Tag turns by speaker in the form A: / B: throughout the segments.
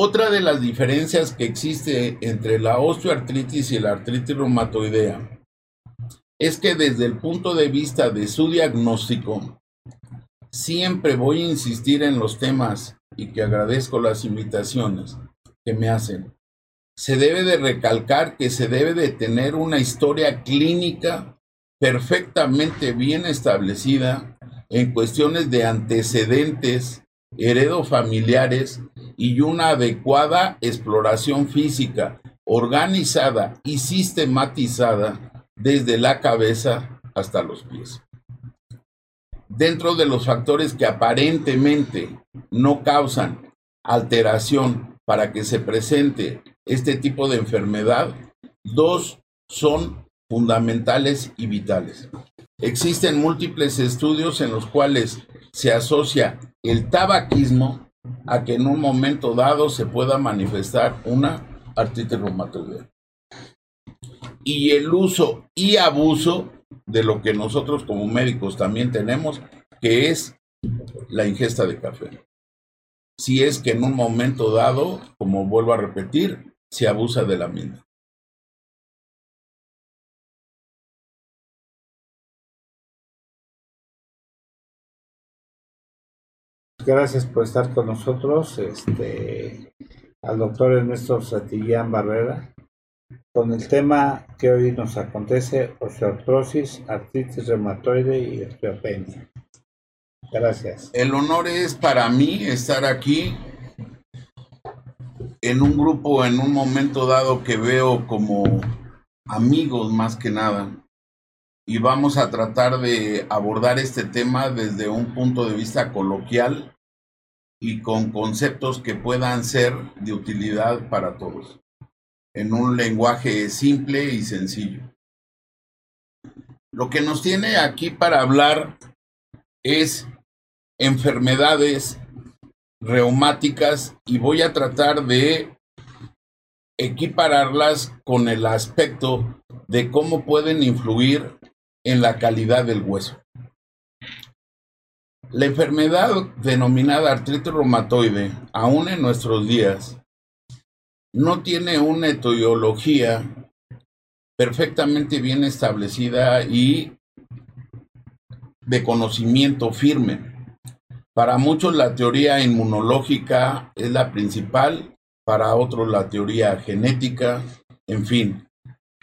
A: Otra de las diferencias que existe entre la osteoartritis y la artritis reumatoidea es que desde el punto de vista de su diagnóstico, siempre voy a insistir en los temas y que agradezco las invitaciones que me hacen. Se debe de recalcar que se debe de tener una historia clínica perfectamente bien establecida en cuestiones de antecedentes heredofamiliares y una adecuada exploración física organizada y sistematizada desde la cabeza hasta los pies. Dentro de los factores que aparentemente no causan alteración para que se presente este tipo de enfermedad, dos son fundamentales y vitales. Existen múltiples estudios en los cuales se asocia el tabaquismo a que en un momento dado se pueda manifestar una artritis reumatoidea. Y el uso y abuso de lo que nosotros como médicos también tenemos, que es la ingesta de café. Si es que en un momento dado, como vuelvo a repetir, se abusa de la misma.
B: Gracias por estar con nosotros, este, al doctor Ernesto Satillán Barrera, con el tema que hoy nos acontece, osteoartrosis, artritis reumatoide y osteopenia. Gracias.
A: El honor es para mí estar aquí en un grupo, en un momento dado que veo como amigos más que nada. Y vamos a tratar de abordar este tema desde un punto de vista coloquial y con conceptos que puedan ser de utilidad para todos, en un lenguaje simple y sencillo. Lo que nos tiene aquí para hablar es enfermedades reumáticas y voy a tratar de equipararlas con el aspecto de cómo pueden influir en la calidad del hueso. La enfermedad denominada artritis reumatoide, aún en nuestros días, no tiene una etiología perfectamente bien establecida y de conocimiento firme. Para muchos la teoría inmunológica es la principal, para otros la teoría genética, en fin.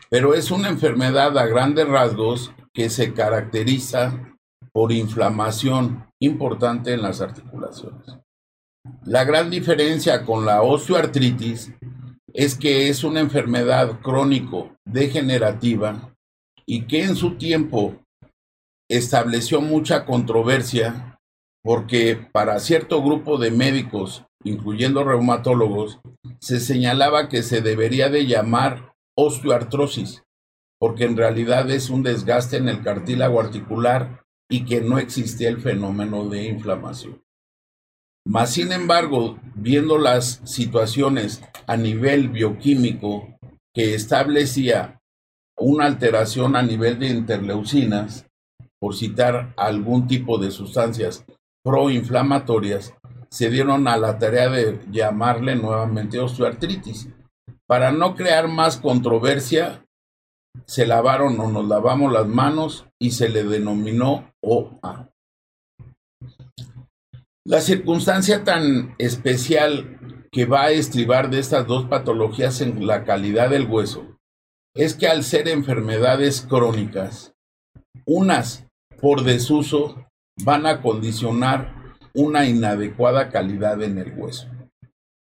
A: Pero es una enfermedad a grandes rasgos que se caracteriza por inflamación importante en las articulaciones. La gran diferencia con la osteoartritis es que es una enfermedad crónico degenerativa y que en su tiempo estableció mucha controversia porque para cierto grupo de médicos, incluyendo reumatólogos, se señalaba que se debería de llamar osteoartrosis, porque en realidad es un desgaste en el cartílago articular y que no existía el fenómeno de inflamación. Mas, sin embargo, viendo las situaciones a nivel bioquímico que establecía una alteración a nivel de interleucinas, por citar algún tipo de sustancias proinflamatorias, se dieron a la tarea de llamarle nuevamente osteoartritis. Para no crear más controversia, se lavaron o nos lavamos las manos y se le denominó OA. La circunstancia tan especial que va a estribar de estas dos patologías en la calidad del hueso es que al ser enfermedades crónicas, unas por desuso van a condicionar una inadecuada calidad en el hueso.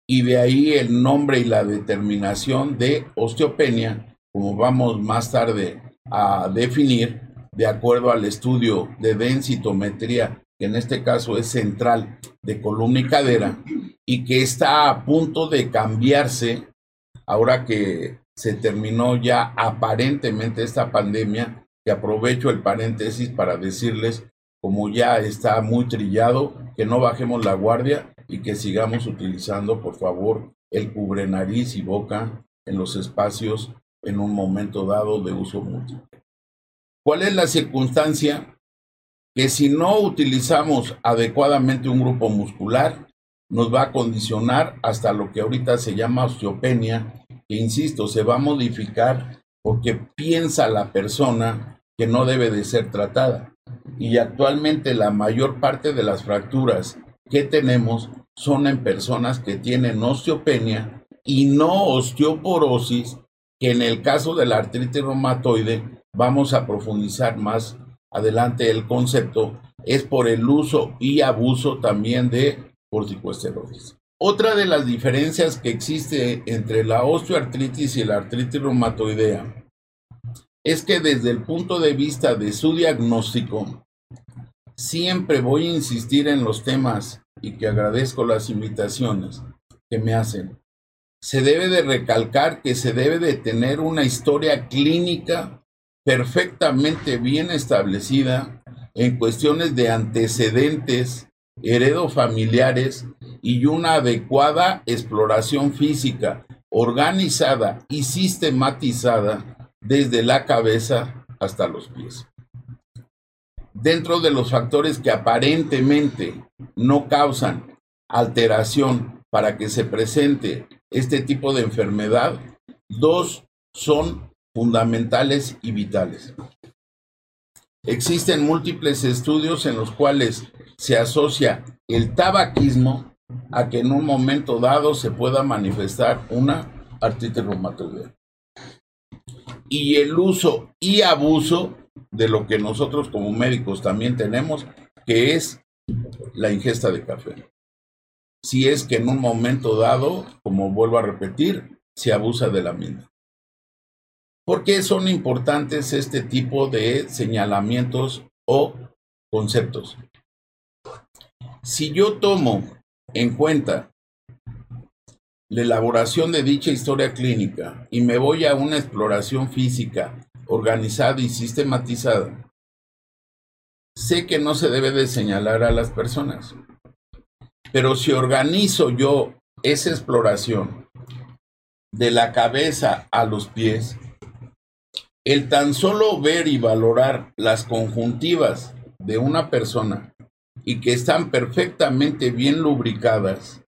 A: Y de ahí el nombre y la determinación de osteopenia como vamos más tarde a definir, de acuerdo al estudio de densitometría, que en este caso es central de columna y cadera, y que está a punto de cambiarse ahora que se terminó ya aparentemente esta pandemia, que aprovecho el paréntesis para decirles, como ya está muy trillado, que no bajemos la guardia y que sigamos utilizando, por favor, el cubre nariz y boca en los espacios en un momento dado de uso múltiple. ¿Cuál es la circunstancia? Que si no utilizamos adecuadamente un grupo muscular, nos va a condicionar hasta lo que ahorita se llama osteopenia, que insisto, se va a modificar porque piensa la persona que no debe de ser tratada. Y actualmente la mayor parte de las fracturas que tenemos son en personas que tienen osteopenia y no osteoporosis, que en el caso de la artritis reumatoide vamos a profundizar más adelante el concepto, es por el uso y abuso también de corticosteroides. Otra de las diferencias que existe entre la osteoartritis y la artritis reumatoidea es que desde el punto de vista de su diagnóstico, siempre voy a insistir en los temas y que agradezco las invitaciones que me hacen. Se debe de recalcar que se debe de tener una historia clínica perfectamente bien establecida en cuestiones de antecedentes heredofamiliares y una adecuada exploración física organizada y sistematizada desde la cabeza hasta los pies. Dentro de los factores que aparentemente no causan alteración para que se presente este tipo de enfermedad, dos son fundamentales y vitales. Existen múltiples estudios en los cuales se asocia el tabaquismo a que en un momento dado se pueda manifestar una artritis reumatoidea. Y el uso y abuso de lo que nosotros como médicos también tenemos, que es la ingesta de café. Si es que en un momento dado, como vuelvo a repetir, se abusa de la misma. ¿Por qué son importantes este tipo de señalamientos o conceptos? Si yo tomo en cuenta la elaboración de dicha historia clínica y me voy a una exploración física organizada y sistematizada, sé que no se debe de señalar a las personas. Pero si organizo yo esa exploración de la cabeza a los pies, el tan solo ver y valorar las conjuntivas de una persona y que están perfectamente bien lubricadas,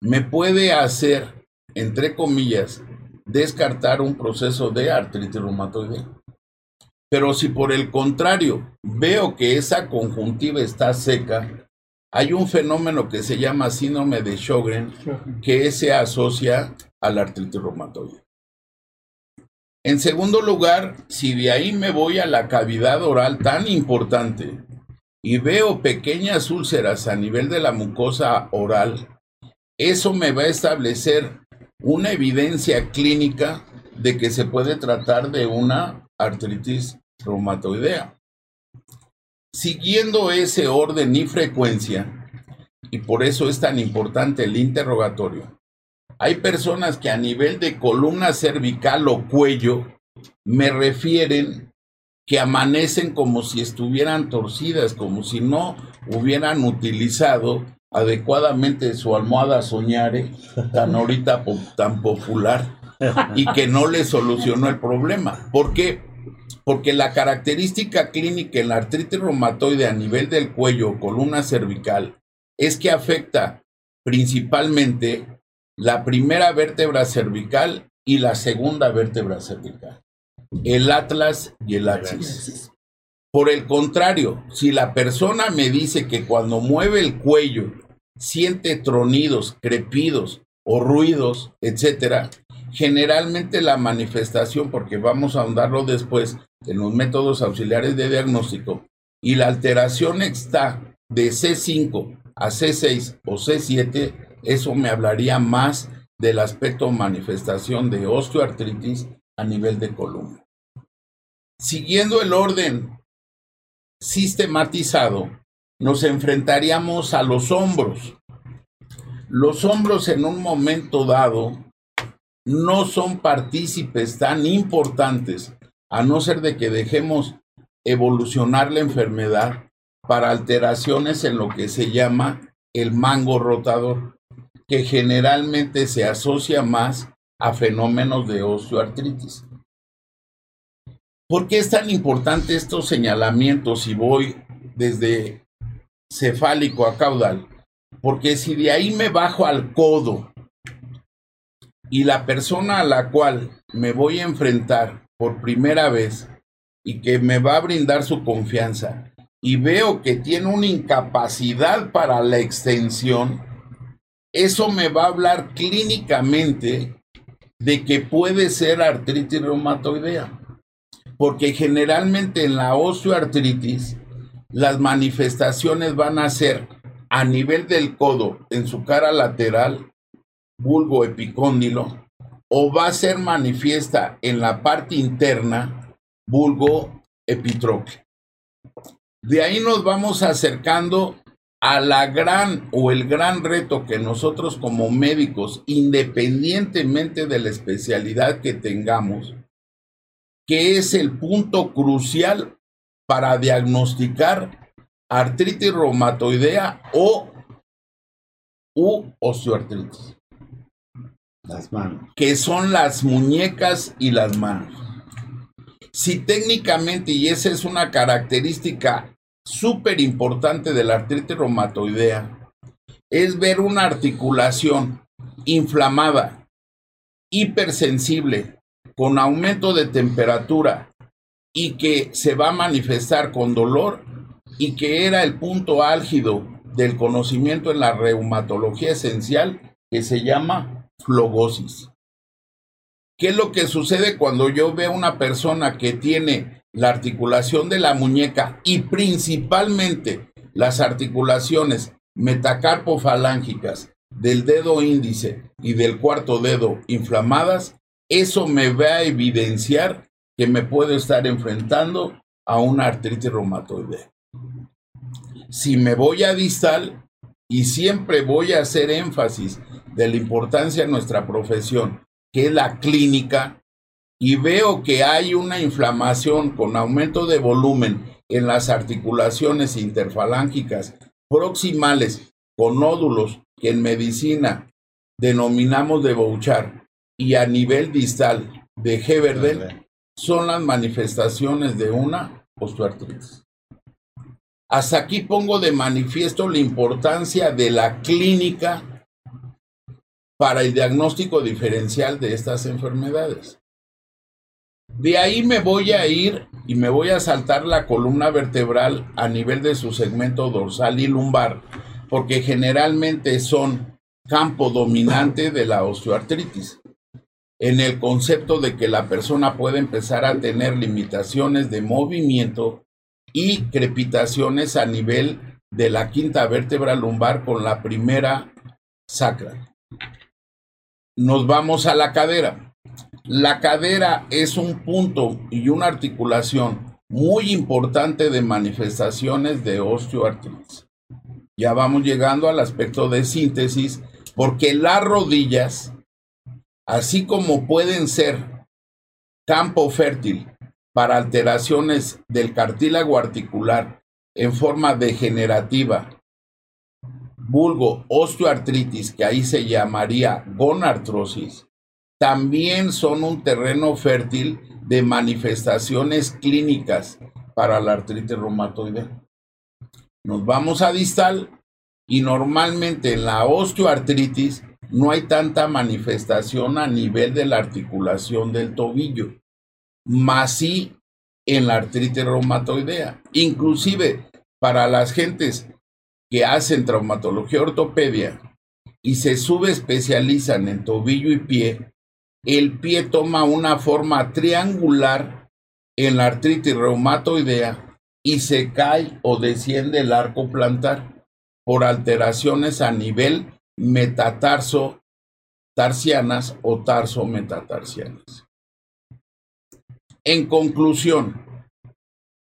A: me puede hacer, entre comillas, descartar un proceso de artritis reumatoide. Pero si por el contrario veo que esa conjuntiva está seca, hay un fenómeno que se llama síndrome de Sjögren que se asocia a la artritis reumatoide. En segundo lugar, si de ahí me voy a la cavidad oral tan importante y veo pequeñas úlceras a nivel de la mucosa oral, eso me va a establecer una evidencia clínica de que se puede tratar de una artritis reumatoidea. Siguiendo ese orden y frecuencia, y por eso es tan importante el interrogatorio, hay personas que a nivel de columna cervical o cuello me refieren que amanecen como si estuvieran torcidas, como si no hubieran utilizado adecuadamente su almohada soñare, tan ahorita tan popular, y que no le solucionó el problema. ¿Por qué? Porque la característica clínica en la artritis reumatoide a nivel del cuello o columna cervical es que afecta principalmente la primera vértebra cervical y la segunda vértebra cervical, el atlas y el axis. Por el contrario, si la persona me dice que cuando mueve el cuello siente tronidos, crepidos o ruidos, etcétera, generalmente la manifestación, porque vamos a ahondarlo después en los métodos auxiliares de diagnóstico, y la alteración está de C5 a C6 o C7, eso me hablaría más del aspecto manifestación de osteoartritis a nivel de columna. Siguiendo el orden sistematizado, nos enfrentaríamos a los hombros. Los hombros en un momento dado no son partícipes tan importantes, a no ser de que dejemos evolucionar la enfermedad para alteraciones en lo que se llama el mango rotador que generalmente se asocia más a fenómenos de osteoartritis. ¿Por qué es tan importante estos señalamientos si voy desde cefálico a caudal? Porque si de ahí me bajo al codo y la persona a la cual me voy a enfrentar por primera vez y que me va a brindar su confianza y veo que tiene una incapacidad para la extensión, eso me va a hablar clínicamente de que puede ser artritis reumatoidea. Porque generalmente en la osteoartritis las manifestaciones van a ser a nivel del codo, en su cara lateral, vulgo epicóndilo, o va a ser manifiesta en la parte interna, vulgo epitroque. De ahí nos vamos acercando a la gran o el gran reto que nosotros como médicos, independientemente de la especialidad que tengamos, que es el punto crucial para diagnosticar artritis reumatoidea o u osteoartritis.
B: Las manos.
A: Que son las muñecas y las manos. Si técnicamente, y esa es una característica súper importante de la artritis reumatoidea, es ver una articulación inflamada, hipersensible, con aumento de temperatura y que se va a manifestar con dolor y que era el punto álgido del conocimiento en la reumatología esencial que se llama flogosis. ¿Qué es lo que sucede cuando yo veo una persona que tiene la articulación de la muñeca y principalmente las articulaciones metacarpofalángicas del dedo índice y del cuarto dedo inflamadas? Eso me va a evidenciar que me puedo estar enfrentando a una artritis reumatoide. Si me voy a distal, y siempre voy a hacer énfasis de la importancia de nuestra profesión, que es la clínica, y veo que hay una inflamación con aumento de volumen en las articulaciones interfalángicas proximales con nódulos que en medicina denominamos de Bouchard y a nivel distal de Heberden son las manifestaciones de una osteoartritis. Hasta aquí pongo de manifiesto la importancia de la clínica para el diagnóstico diferencial de estas enfermedades. De ahí me voy a ir y me voy a saltar la columna vertebral a nivel de su segmento dorsal y lumbar, porque generalmente son campo dominante de la osteoartritis. En el concepto de que la persona puede empezar a tener limitaciones de movimiento y crepitaciones a nivel de la quinta vértebra lumbar con la primera sacra nos vamos a la cadera. La cadera es un punto y una articulación muy importante de manifestaciones de osteoartritis. Ya vamos llegando al aspecto de síntesis, porque las rodillas, así como pueden ser campo fértil para alteraciones del cartílago articular en forma degenerativa vulgo osteoartritis, que ahí se llamaría gonartrosis, también son un terreno fértil de manifestaciones clínicas para la artritis reumatoide. Nos vamos a distal y normalmente en la osteoartritis no hay tanta manifestación a nivel de la articulación del tobillo, más sí en la artritis reumatoidea. Inclusive para las gentes que hacen traumatología ortopedia y se subespecializan en tobillo y pie, el pie toma una forma triangular en la artritis reumatoidea y se cae o desciende el arco plantar por alteraciones a nivel metatarso tarsianas o tarso metatarsianas. En conclusión,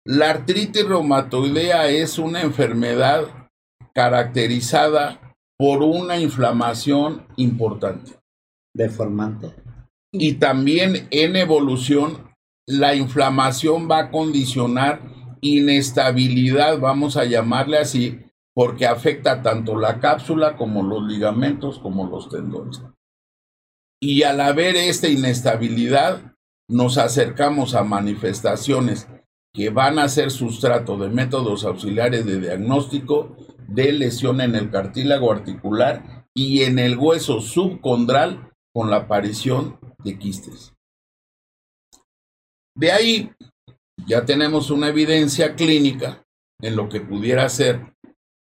A: la artritis reumatoidea es una enfermedad caracterizada por una inflamación importante.
B: Deformante.
A: Y también en evolución, la inflamación va a condicionar inestabilidad, vamos a llamarle así, porque afecta tanto la cápsula como los ligamentos como los tendones. Y al haber esta inestabilidad, nos acercamos a manifestaciones que van a ser sustrato de métodos auxiliares de diagnóstico de lesión en el cartílago articular y en el hueso subcondral con la aparición de quistes. De ahí ya tenemos una evidencia clínica en lo que pudiera ser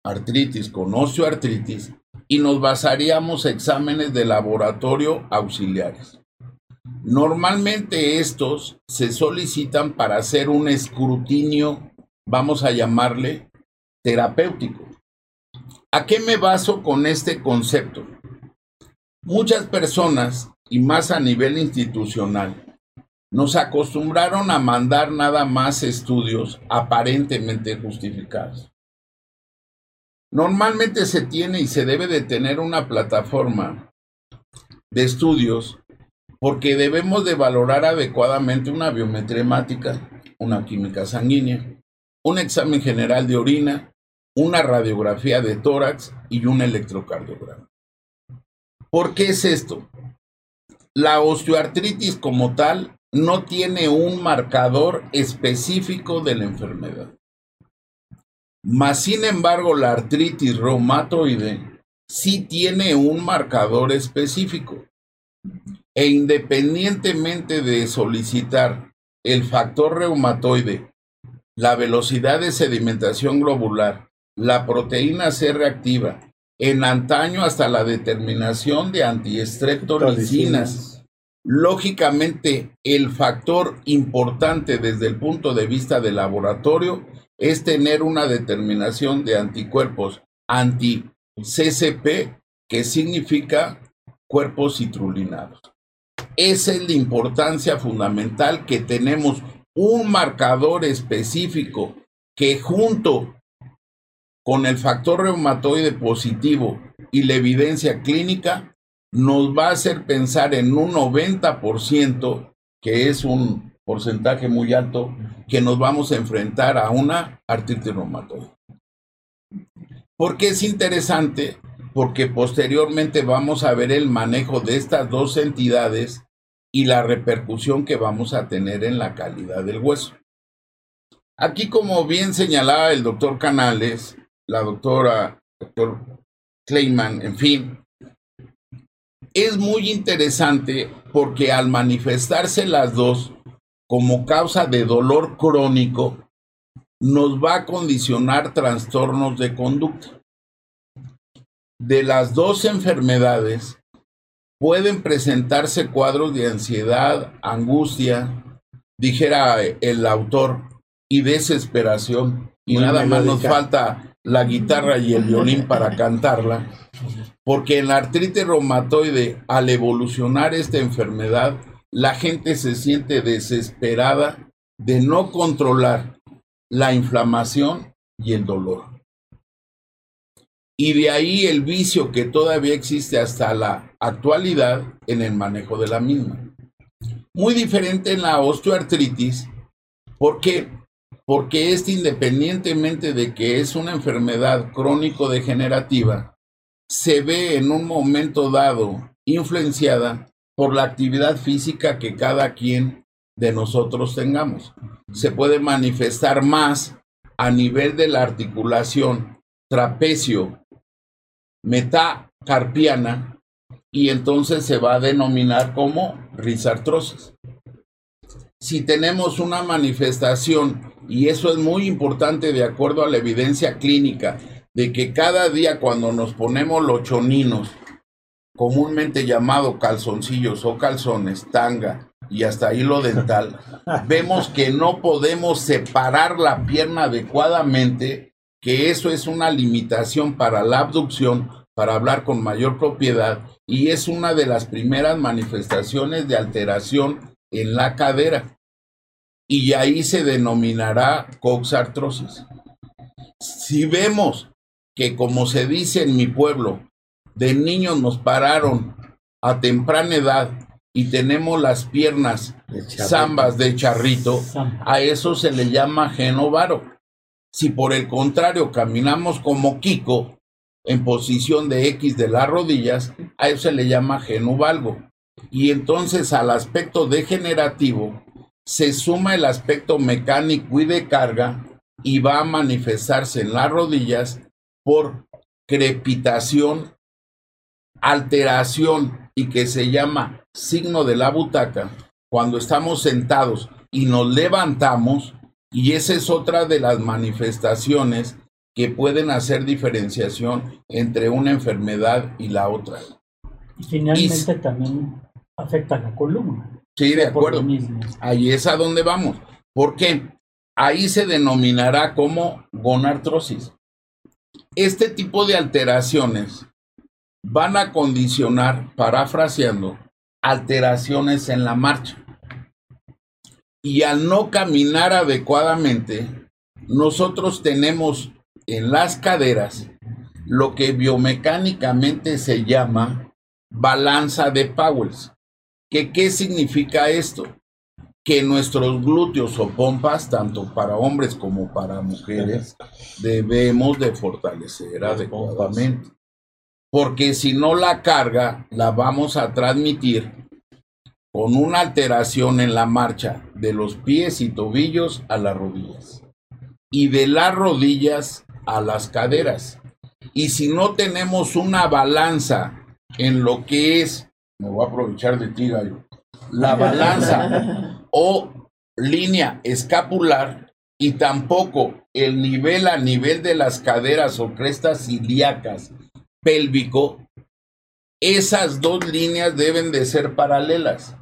A: artritis con osteoartritis y nos basaríamos exámenes de laboratorio auxiliares. Normalmente estos se solicitan para hacer un escrutinio, vamos a llamarle terapéutico. ¿A qué me baso con este concepto? Muchas personas, y más a nivel institucional, nos acostumbraron a mandar nada más estudios aparentemente justificados. Normalmente se tiene y se debe de tener una plataforma de estudios porque debemos de valorar adecuadamente una biometría hemática, una química sanguínea, un examen general de orina, una radiografía de tórax y un electrocardiograma. ¿Por qué es esto? La osteoartritis como tal no tiene un marcador específico de la enfermedad. Mas, sin embargo, la artritis reumatoide sí tiene un marcador específico. E independientemente de solicitar el factor reumatoide, la velocidad de sedimentación globular, la proteína C reactiva en antaño hasta la determinación de antiestreptolicinas. Lógicamente, el factor importante desde el punto de vista del laboratorio es tener una determinación de anticuerpos anti-CCP, que significa cuerpos citrulinados. Esa es la importancia fundamental que tenemos un marcador específico que junto con el factor reumatoide positivo y la evidencia clínica, nos va a hacer pensar en un 90%, que es un porcentaje muy alto, que nos vamos a enfrentar a una artritis reumatoide. ¿Por qué es interesante? Porque posteriormente vamos a ver el manejo de estas dos entidades y la repercusión que vamos a tener en la calidad del hueso. Aquí, como bien señalaba el doctor Canales, la doctora, doctor Kleiman, en fin. Es muy interesante porque al manifestarse las dos como causa de dolor crónico, nos va a condicionar trastornos de conducta. De las dos enfermedades, pueden presentarse cuadros de ansiedad, angustia, dijera el autor, y desesperación. Y nada más nos falta la guitarra y el violín para cantarla, porque en la artritis reumatoide, al evolucionar esta enfermedad, la gente se siente desesperada de no controlar la inflamación y el dolor. Y de ahí el vicio que todavía existe hasta la actualidad en el manejo de la misma. Muy diferente en la osteoartritis, porque porque este independientemente de que es una enfermedad crónico-degenerativa, se ve en un momento dado influenciada por la actividad física que cada quien de nosotros tengamos. Se puede manifestar más a nivel de la articulación trapecio metacarpiana y entonces se va a denominar como risartrosis. Si tenemos una manifestación y eso es muy importante de acuerdo a la evidencia clínica, de que cada día cuando nos ponemos los choninos, comúnmente llamado calzoncillos o calzones, tanga y hasta hilo dental, vemos que no podemos separar la pierna adecuadamente, que eso es una limitación para la abducción, para hablar con mayor propiedad, y es una de las primeras manifestaciones de alteración en la cadera y ahí se denominará coxartrosis. Si vemos que, como se dice en mi pueblo, de niños nos pararon a temprana edad y tenemos las piernas zambas de charrito, a eso se le llama genovaro. Si por el contrario caminamos como Kiko, en posición de X de las rodillas, a eso se le llama genovalgo. Y entonces al aspecto degenerativo se suma el aspecto mecánico y de carga y va a manifestarse en las rodillas por crepitación, alteración y que se llama signo de la butaca, cuando estamos sentados y nos levantamos, y esa es otra de las manifestaciones que pueden hacer diferenciación entre una enfermedad y la otra.
C: Y finalmente también afecta la columna.
A: Sí, de acuerdo. Ahí es a donde vamos. ¿Por qué? Ahí se denominará como gonartrosis. Este tipo de alteraciones van a condicionar, parafraseando, alteraciones en la marcha. Y al no caminar adecuadamente, nosotros tenemos en las caderas lo que biomecánicamente se llama balanza de Powells. ¿Qué, ¿Qué significa esto? Que nuestros glúteos o pompas, tanto para hombres como para mujeres, debemos de fortalecer adecuadamente. Porque si no la carga, la vamos a transmitir con una alteración en la marcha de los pies y tobillos a las rodillas y de las rodillas a las caderas. Y si no tenemos una balanza en lo que es, me voy a aprovechar de ti, Gallo, la balanza o línea escapular y tampoco el nivel a nivel de las caderas o crestas ilíacas pélvico, esas dos líneas deben de ser paralelas.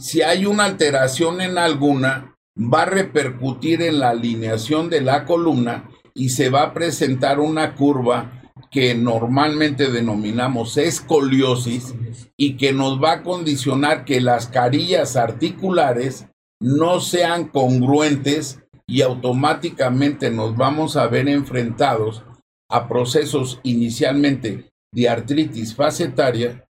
A: Si hay una alteración en alguna, va a repercutir en la alineación de la columna y se va a presentar una curva que normalmente denominamos escoliosis y que nos va a condicionar que las carillas articulares no sean congruentes y automáticamente nos vamos a ver enfrentados a procesos inicialmente de artritis facetaria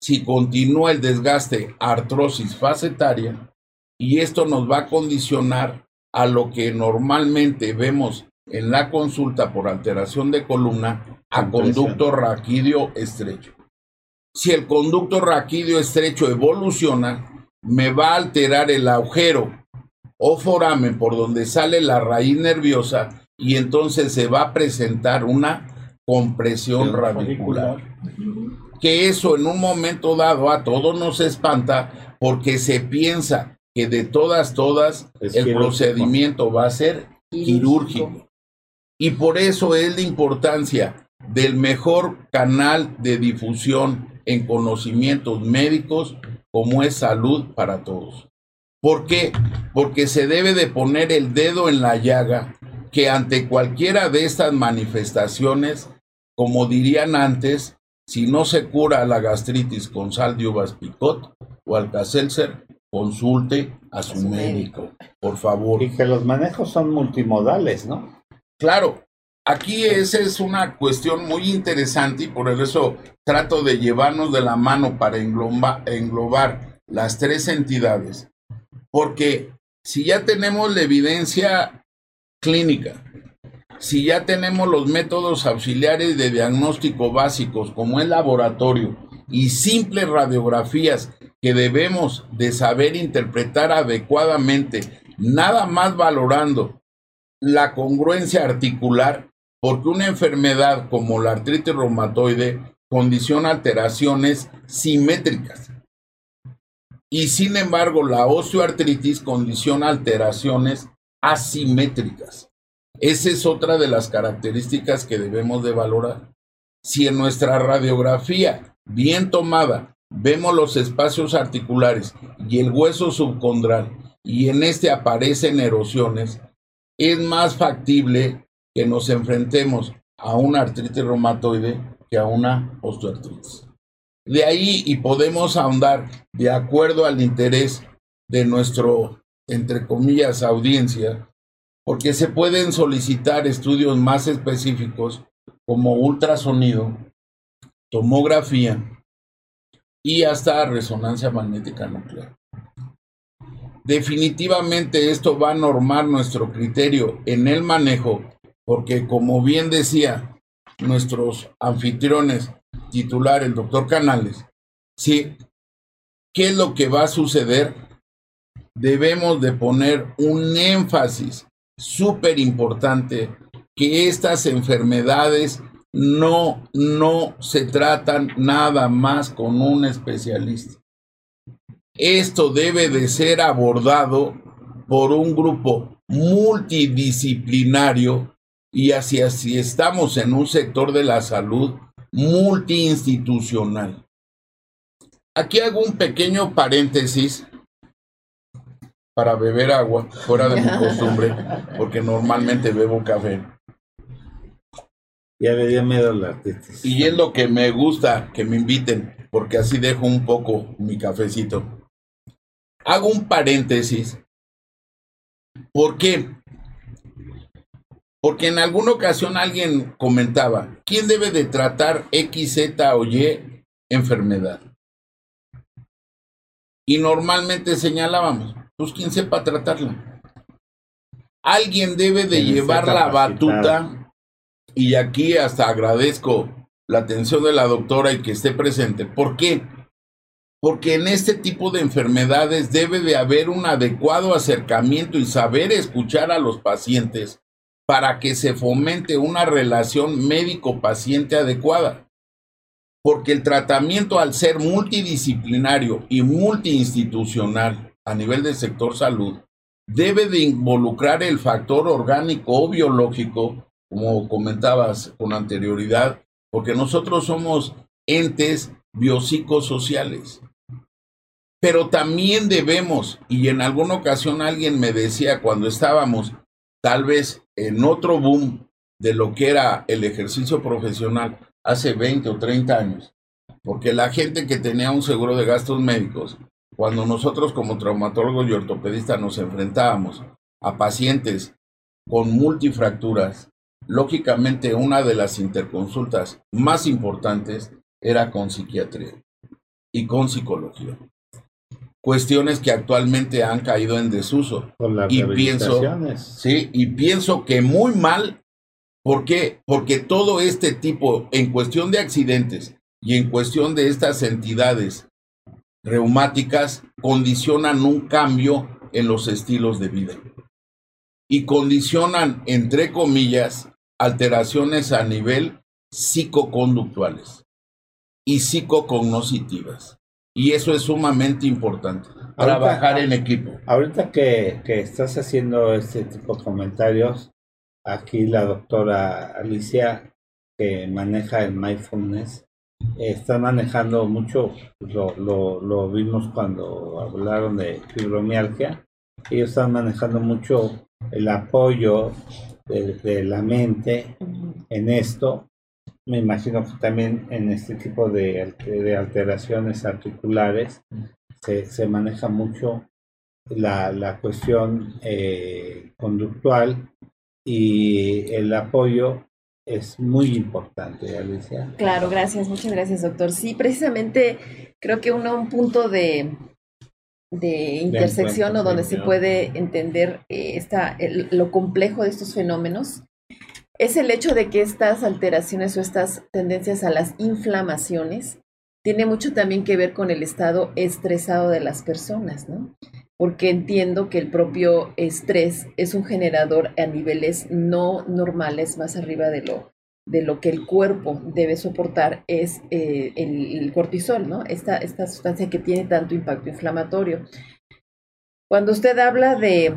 A: si continúa el desgaste artrosis facetaria y esto nos va a condicionar a lo que normalmente vemos en la consulta por alteración de columna a conducto raquídeo estrecho. Si el conducto raquídeo estrecho evoluciona, me va a alterar el agujero o foramen por donde sale la raíz nerviosa y entonces se va a presentar una compresión radicular. que eso en un momento dado a todos nos espanta porque se piensa que de todas, todas, el procedimiento va a ser quirúrgico. Y por eso es la importancia del mejor canal de difusión en conocimientos médicos como es salud para todos. ¿Por qué? Porque se debe de poner el dedo en la llaga que ante cualquiera de estas manifestaciones, como dirían antes, si no se cura la gastritis con sal de uvas picot o alcacelser, consulte a su médico, por favor.
B: Y que los manejos son multimodales, ¿no?
A: Claro, aquí esa es una cuestión muy interesante y por eso trato de llevarnos de la mano para englobar las tres entidades. Porque si ya tenemos la evidencia clínica, si ya tenemos los métodos auxiliares de diagnóstico básicos como el laboratorio y simples radiografías que debemos de saber interpretar adecuadamente, nada más valorando la congruencia articular, porque una enfermedad como la artritis reumatoide condiciona alteraciones simétricas. Y sin embargo, la osteoartritis condiciona alteraciones asimétricas. Esa es otra de las características que debemos de valorar. Si en nuestra radiografía bien tomada vemos los espacios articulares y el hueso subcondral y en este aparecen erosiones, es más factible que nos enfrentemos a una artritis reumatoide que a una osteoartritis. De ahí y podemos ahondar de acuerdo al interés de nuestro, entre comillas, audiencia, porque se pueden solicitar estudios más específicos como ultrasonido, tomografía y hasta resonancia magnética nuclear. Definitivamente esto va a normar nuestro criterio en el manejo, porque como bien decía nuestros anfitriones titular, el doctor Canales, sí, ¿qué es lo que va a suceder? Debemos de poner un énfasis súper importante que estas enfermedades no, no se tratan nada más con un especialista. Esto debe de ser abordado por un grupo multidisciplinario y así, así estamos en un sector de la salud multiinstitucional. Aquí hago un pequeño paréntesis para beber agua, fuera de mi costumbre, porque normalmente bebo café.
B: Ya le dio miedo la
A: Y es lo que me gusta que me inviten, porque así dejo un poco mi cafecito. Hago un paréntesis. ¿Por qué? Porque en alguna ocasión alguien comentaba, ¿quién debe de tratar X, Z o Y enfermedad? Y normalmente señalábamos, pues quien sepa tratarla. Alguien debe de llevar la batuta y aquí hasta agradezco la atención de la doctora y que esté presente. ¿Por qué? Porque en este tipo de enfermedades debe de haber un adecuado acercamiento y saber escuchar a los pacientes para que se fomente una relación médico-paciente adecuada. Porque el tratamiento al ser multidisciplinario y multiinstitucional a nivel del sector salud debe de involucrar el factor orgánico o biológico, como comentabas con anterioridad, porque nosotros somos entes biopsicosociales. Pero también debemos, y en alguna ocasión alguien me decía cuando estábamos tal vez en otro boom de lo que era el ejercicio profesional hace 20 o 30 años, porque la gente que tenía un seguro de gastos médicos, cuando nosotros como traumatólogos y ortopedistas nos enfrentábamos a pacientes con multifracturas, lógicamente una de las interconsultas más importantes era con psiquiatría y con psicología cuestiones que actualmente han caído en desuso. y pienso, sí, y pienso que muy mal. ¿Por qué? Porque todo este tipo, en cuestión de accidentes y en cuestión de estas entidades reumáticas, condicionan un cambio en los estilos de vida. Y condicionan, entre comillas, alteraciones a nivel psicoconductuales y psicocognoscitivas. Y eso es sumamente importante. trabajar en equipo.
B: Ahorita que, que, estás haciendo este tipo de comentarios, aquí la doctora Alicia, que maneja el mindfulness, está manejando mucho, lo, lo, lo vimos cuando hablaron de fibromialgia, ellos están manejando mucho el apoyo de, de la mente en esto me imagino que también en este tipo de, de alteraciones articulares se, se maneja mucho la, la cuestión eh, conductual y el apoyo es muy importante, Alicia.
D: Claro, gracias, muchas gracias, doctor. Sí, precisamente creo que uno, un punto de, de intersección o donde se puede entender eh, esta, lo complejo de estos fenómenos es el hecho de que estas alteraciones o estas tendencias a las inflamaciones tiene mucho también que ver con el estado estresado de las personas, ¿no? Porque entiendo que el propio estrés es un generador a niveles no normales, más arriba de lo, de lo que el cuerpo debe soportar, es eh, el, cortisol, ¿no? Esta, esta sustancia que tiene tanto impacto inflamatorio. Cuando usted habla de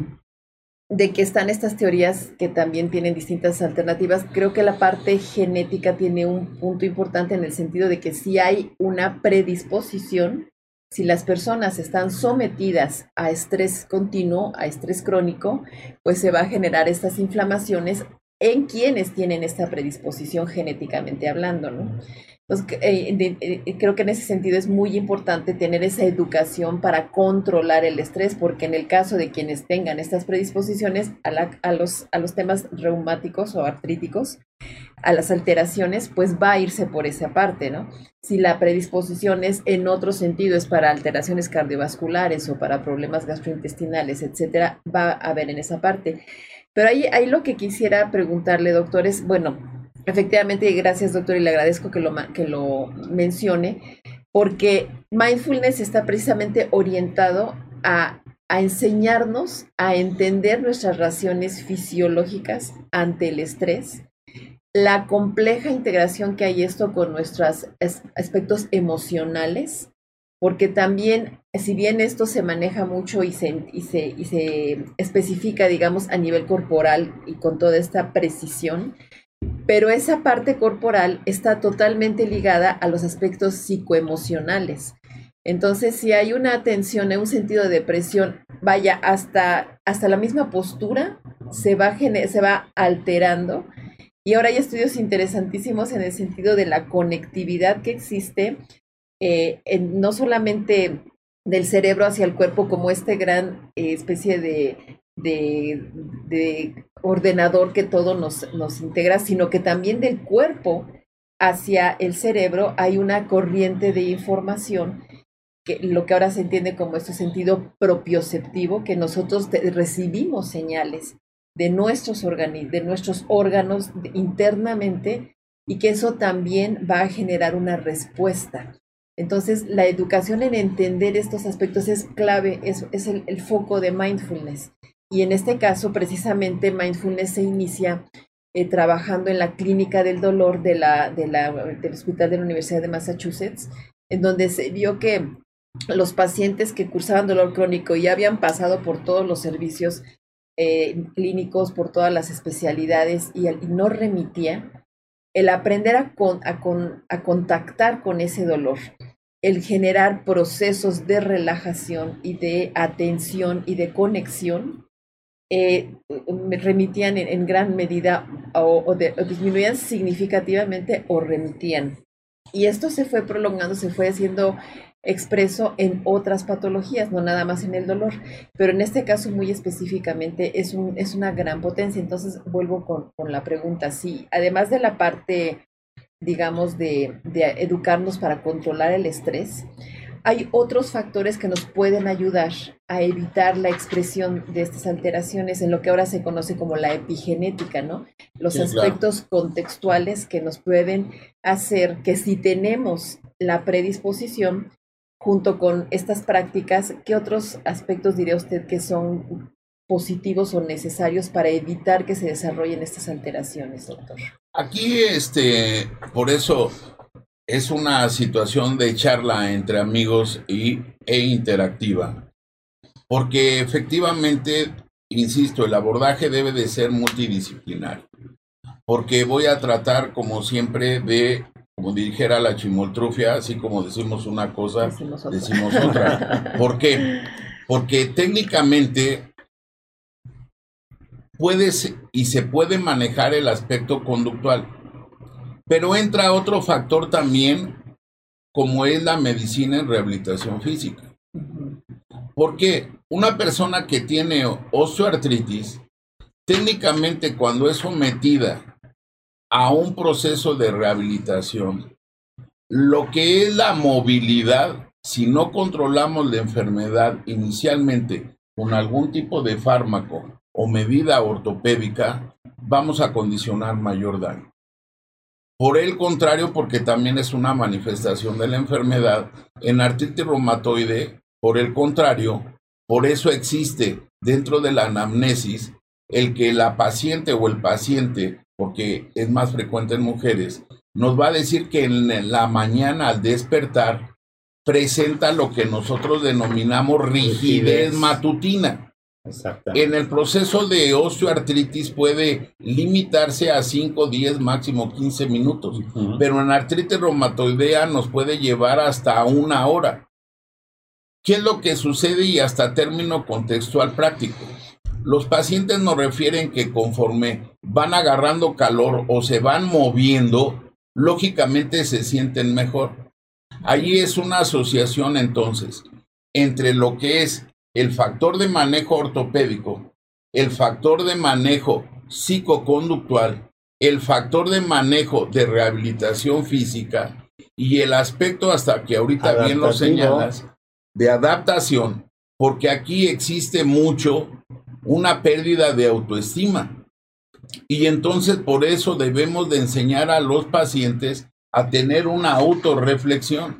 D: de que están estas teorías que también tienen distintas alternativas, creo que la parte genética tiene un punto importante en el sentido de que si hay una predisposición, si las personas están sometidas a estrés continuo, a estrés crónico, pues se va a generar estas inflamaciones en quienes tienen esta predisposición genéticamente hablando, ¿no? Entonces, eh, eh, creo que en ese sentido es muy importante tener esa educación para controlar el estrés, porque en el caso de quienes tengan estas predisposiciones a, los, a los temas reumáticos o artríticos, a las alteraciones, pues va a irse por esa parte, ¿no? Si la predisposición es en otro sentido, es para alteraciones cardiovasculares o para problemas gastrointestinales, etcétera, va a haber en esa parte. Pero ahí, ahí lo que quisiera preguntarle, doctor, es, bueno, Efectivamente, gracias doctor y le agradezco que lo, que lo mencione, porque mindfulness está precisamente orientado a a enseñarnos a entender nuestras raciones fisiológicas ante el estrés, la compleja integración que hay esto con nuestros aspectos emocionales, porque también, si bien esto se maneja mucho y se, y se, y se especifica, digamos, a nivel corporal y con toda esta precisión, pero esa parte corporal está totalmente ligada a los aspectos psicoemocionales. Entonces, si hay una tensión, un sentido de depresión, vaya, hasta, hasta la misma postura se va, se va alterando. Y ahora hay estudios interesantísimos en el sentido de la conectividad que existe, eh, en, no solamente del cerebro hacia el cuerpo como este gran eh, especie de, de, ordenador que todo nos, nos integra, sino que también del cuerpo hacia el cerebro hay una corriente de información que lo que ahora se entiende como este sentido propioceptivo, que nosotros recibimos señales de nuestros, de nuestros órganos internamente y que eso también va a generar una respuesta. Entonces, la educación en entender estos aspectos es clave, es, es el, el, foco de mindfulness. Y en este caso, precisamente, mindfulness se inicia eh, trabajando en la clínica del dolor de la, de la, del Hospital de la Universidad de Massachusetts, en donde se vio que los pacientes que cursaban dolor crónico y habían pasado por todos los servicios eh, clínicos, por todas las especialidades y, no remitía, el aprender a, a, contactar con ese dolor, el generar procesos de relajación y de atención y de conexión, eh, remitían en, gran medida o, disminuían significativamente o remitían. Y esto se fue prolongando, se fue haciendo expreso en otras patologías, no nada más en el dolor, pero en este caso muy específicamente es, un, es una gran potencia. Entonces vuelvo con, con la pregunta, sí, además de la parte, digamos, de, de educarnos para controlar el estrés, hay otros factores que nos pueden ayudar a evitar la expresión de estas alteraciones en lo que ahora se conoce como la epigenética, ¿no? Los aspectos contextuales que nos pueden hacer que si tenemos la predisposición, junto con estas prácticas, ¿qué otros aspectos diría usted que son positivos o necesarios para evitar que se desarrollen estas alteraciones, doctor?
A: Aquí, este, por eso es una situación de charla entre amigos y, e interactiva, porque efectivamente, insisto, el abordaje debe de ser multidisciplinar, porque voy a tratar, como siempre, de como dijera la chimoltrufia, así como decimos una cosa, decimos otra. ¿Por qué? Porque técnicamente puedes y se puede manejar el aspecto conductual, pero entra otro factor también, como es la medicina en rehabilitación física. Porque una persona que tiene osteoartritis, técnicamente cuando es sometida a un proceso de rehabilitación. Lo que es la movilidad, si no controlamos la enfermedad inicialmente con algún tipo de fármaco o medida ortopédica, vamos a condicionar mayor daño. Por el contrario, porque también es una manifestación de la enfermedad, en artritis reumatoide, por el contrario, por eso existe dentro de la anamnesis el que la paciente o el paciente porque es más frecuente en mujeres, nos va a decir que en la mañana al despertar presenta lo que nosotros denominamos rigidez, matutina. En el proceso de osteoartritis puede limitarse a 5, 10, máximo 15 minutos, pero en artritis reumatoidea nos puede llevar hasta una hora. ¿Qué es lo que sucede y hasta término contextual práctico? Los pacientes nos refieren que conforme van agarrando calor o se van moviendo, lógicamente se sienten mejor. Allí es una asociación entonces entre lo que es el factor de manejo ortopédico, el factor de manejo psicoconductual, el factor de manejo de rehabilitación física y el aspecto hasta que ahorita bien lo señalas de adaptación, porque aquí existe mucho una pérdida de autoestima. Y entonces por eso debemos de enseñar a los pacientes a tener una autorreflexión.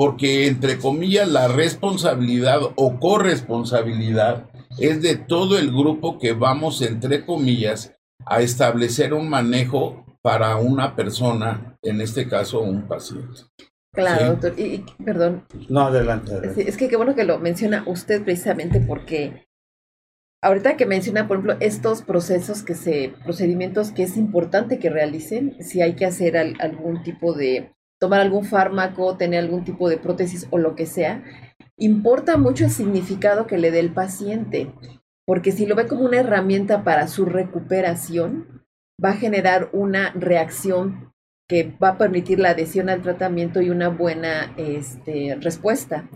A: Porque entre comillas la responsabilidad o corresponsabilidad es de todo el grupo que vamos entre comillas a establecer un manejo para una persona, en este caso un paciente.
D: Claro, doctor. Y, perdón.
B: No, adelante.
D: Es que qué bueno que lo menciona usted precisamente porque ahorita que menciona, por ejemplo, estos procesos que se, procedimientos que es importante que realicen, si hay que hacer algún tipo de, tomar algún fármaco, tener algún tipo de prótesis o lo que sea, importa mucho el significado que le dé el paciente, porque si lo ve como una herramienta para su recuperación, va a generar una reacción que va a permitir la adhesión al tratamiento y una buena este, respuesta.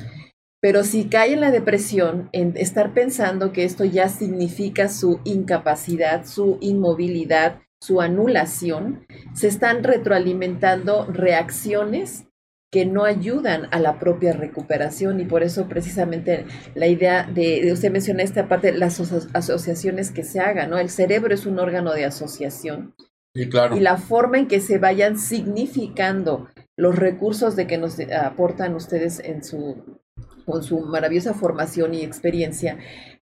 D: Pero si cae en la depresión, en estar pensando que esto ya significa su incapacidad, su inmovilidad, su anulación, se están retroalimentando reacciones que no ayudan a la propia recuperación. Y por eso precisamente la idea de, usted menciona esta parte, las asociaciones que se hagan, ¿no? El cerebro es un órgano de asociación. Y la forma en que se vayan significando los recursos de que nos aportan ustedes en su, con su maravillosa formación y experiencia,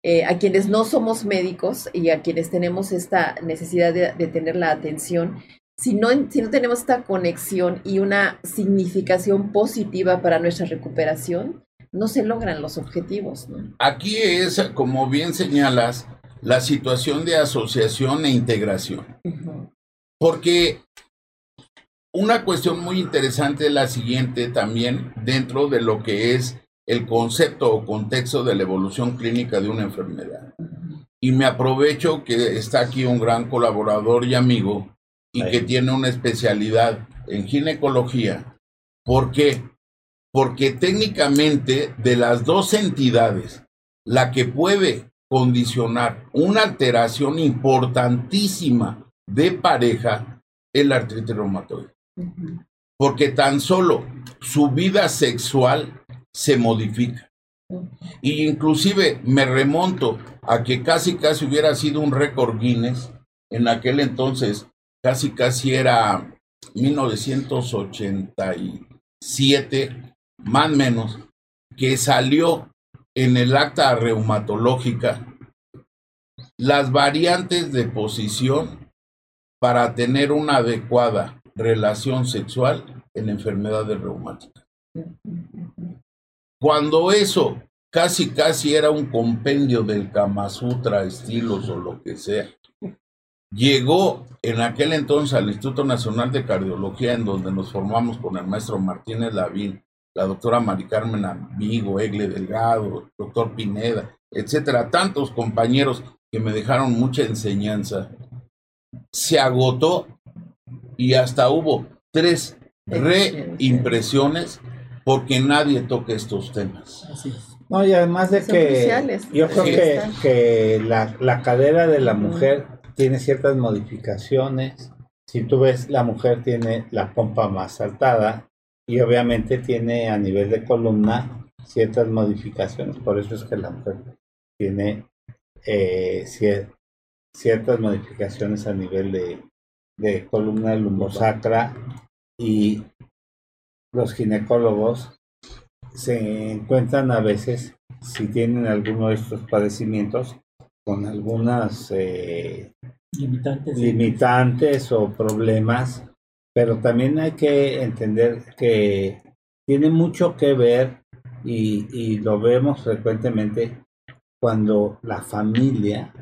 D: eh, a quienes no somos médicos y a quienes tenemos esta necesidad de, tener la atención, si no, si no tenemos esta conexión y una significación positiva para nuestra recuperación, no se logran los objetivos.
A: Aquí es, como bien señalas, la situación de asociación e integración. Porque una cuestión muy interesante es la siguiente también dentro de lo que es el concepto o contexto de la evolución clínica de una enfermedad. Y me aprovecho que está aquí un gran colaborador y amigo y que tiene una especialidad en ginecología. ¿Por qué? Porque técnicamente de las dos entidades, la que puede condicionar una alteración importantísima de pareja el artritis reumatoide. Porque tan solo su vida sexual se modifica. Y inclusive me remonto a que casi casi hubiera sido un récord Guinness. En aquel entonces casi casi era 1987, más menos, que salió en el acta reumatológica las variantes de posición para tener una adecuada relación sexual en enfermedades reumáticas. Cuando eso casi casi era un compendio del Kama Sutra, estilos o lo que sea, llegó en aquel entonces al Instituto Nacional de Cardiología, en donde nos formamos con el maestro Martínez Lavín, la doctora Mari Carmen Amigo, Egle Delgado, doctor Pineda, etcétera, tantos compañeros que me dejaron mucha enseñanza se agotó y hasta hubo tres reimpresiones porque nadie toca estos temas.
B: No, y además de que yo creo que, que la, la, cadera de la mujer tiene ciertas modificaciones. Si tú ves, la mujer tiene la pompa más saltada y obviamente tiene a nivel de columna ciertas modificaciones. Por eso es que la mujer tiene eh, ciertas modificaciones a nivel de, de columna lumbosacra y los ginecólogos se encuentran a veces, si tienen alguno de estos padecimientos, con algunas eh, limitantes. limitantes o problemas, pero también hay que entender que tiene mucho que ver y, y lo vemos frecuentemente cuando la familia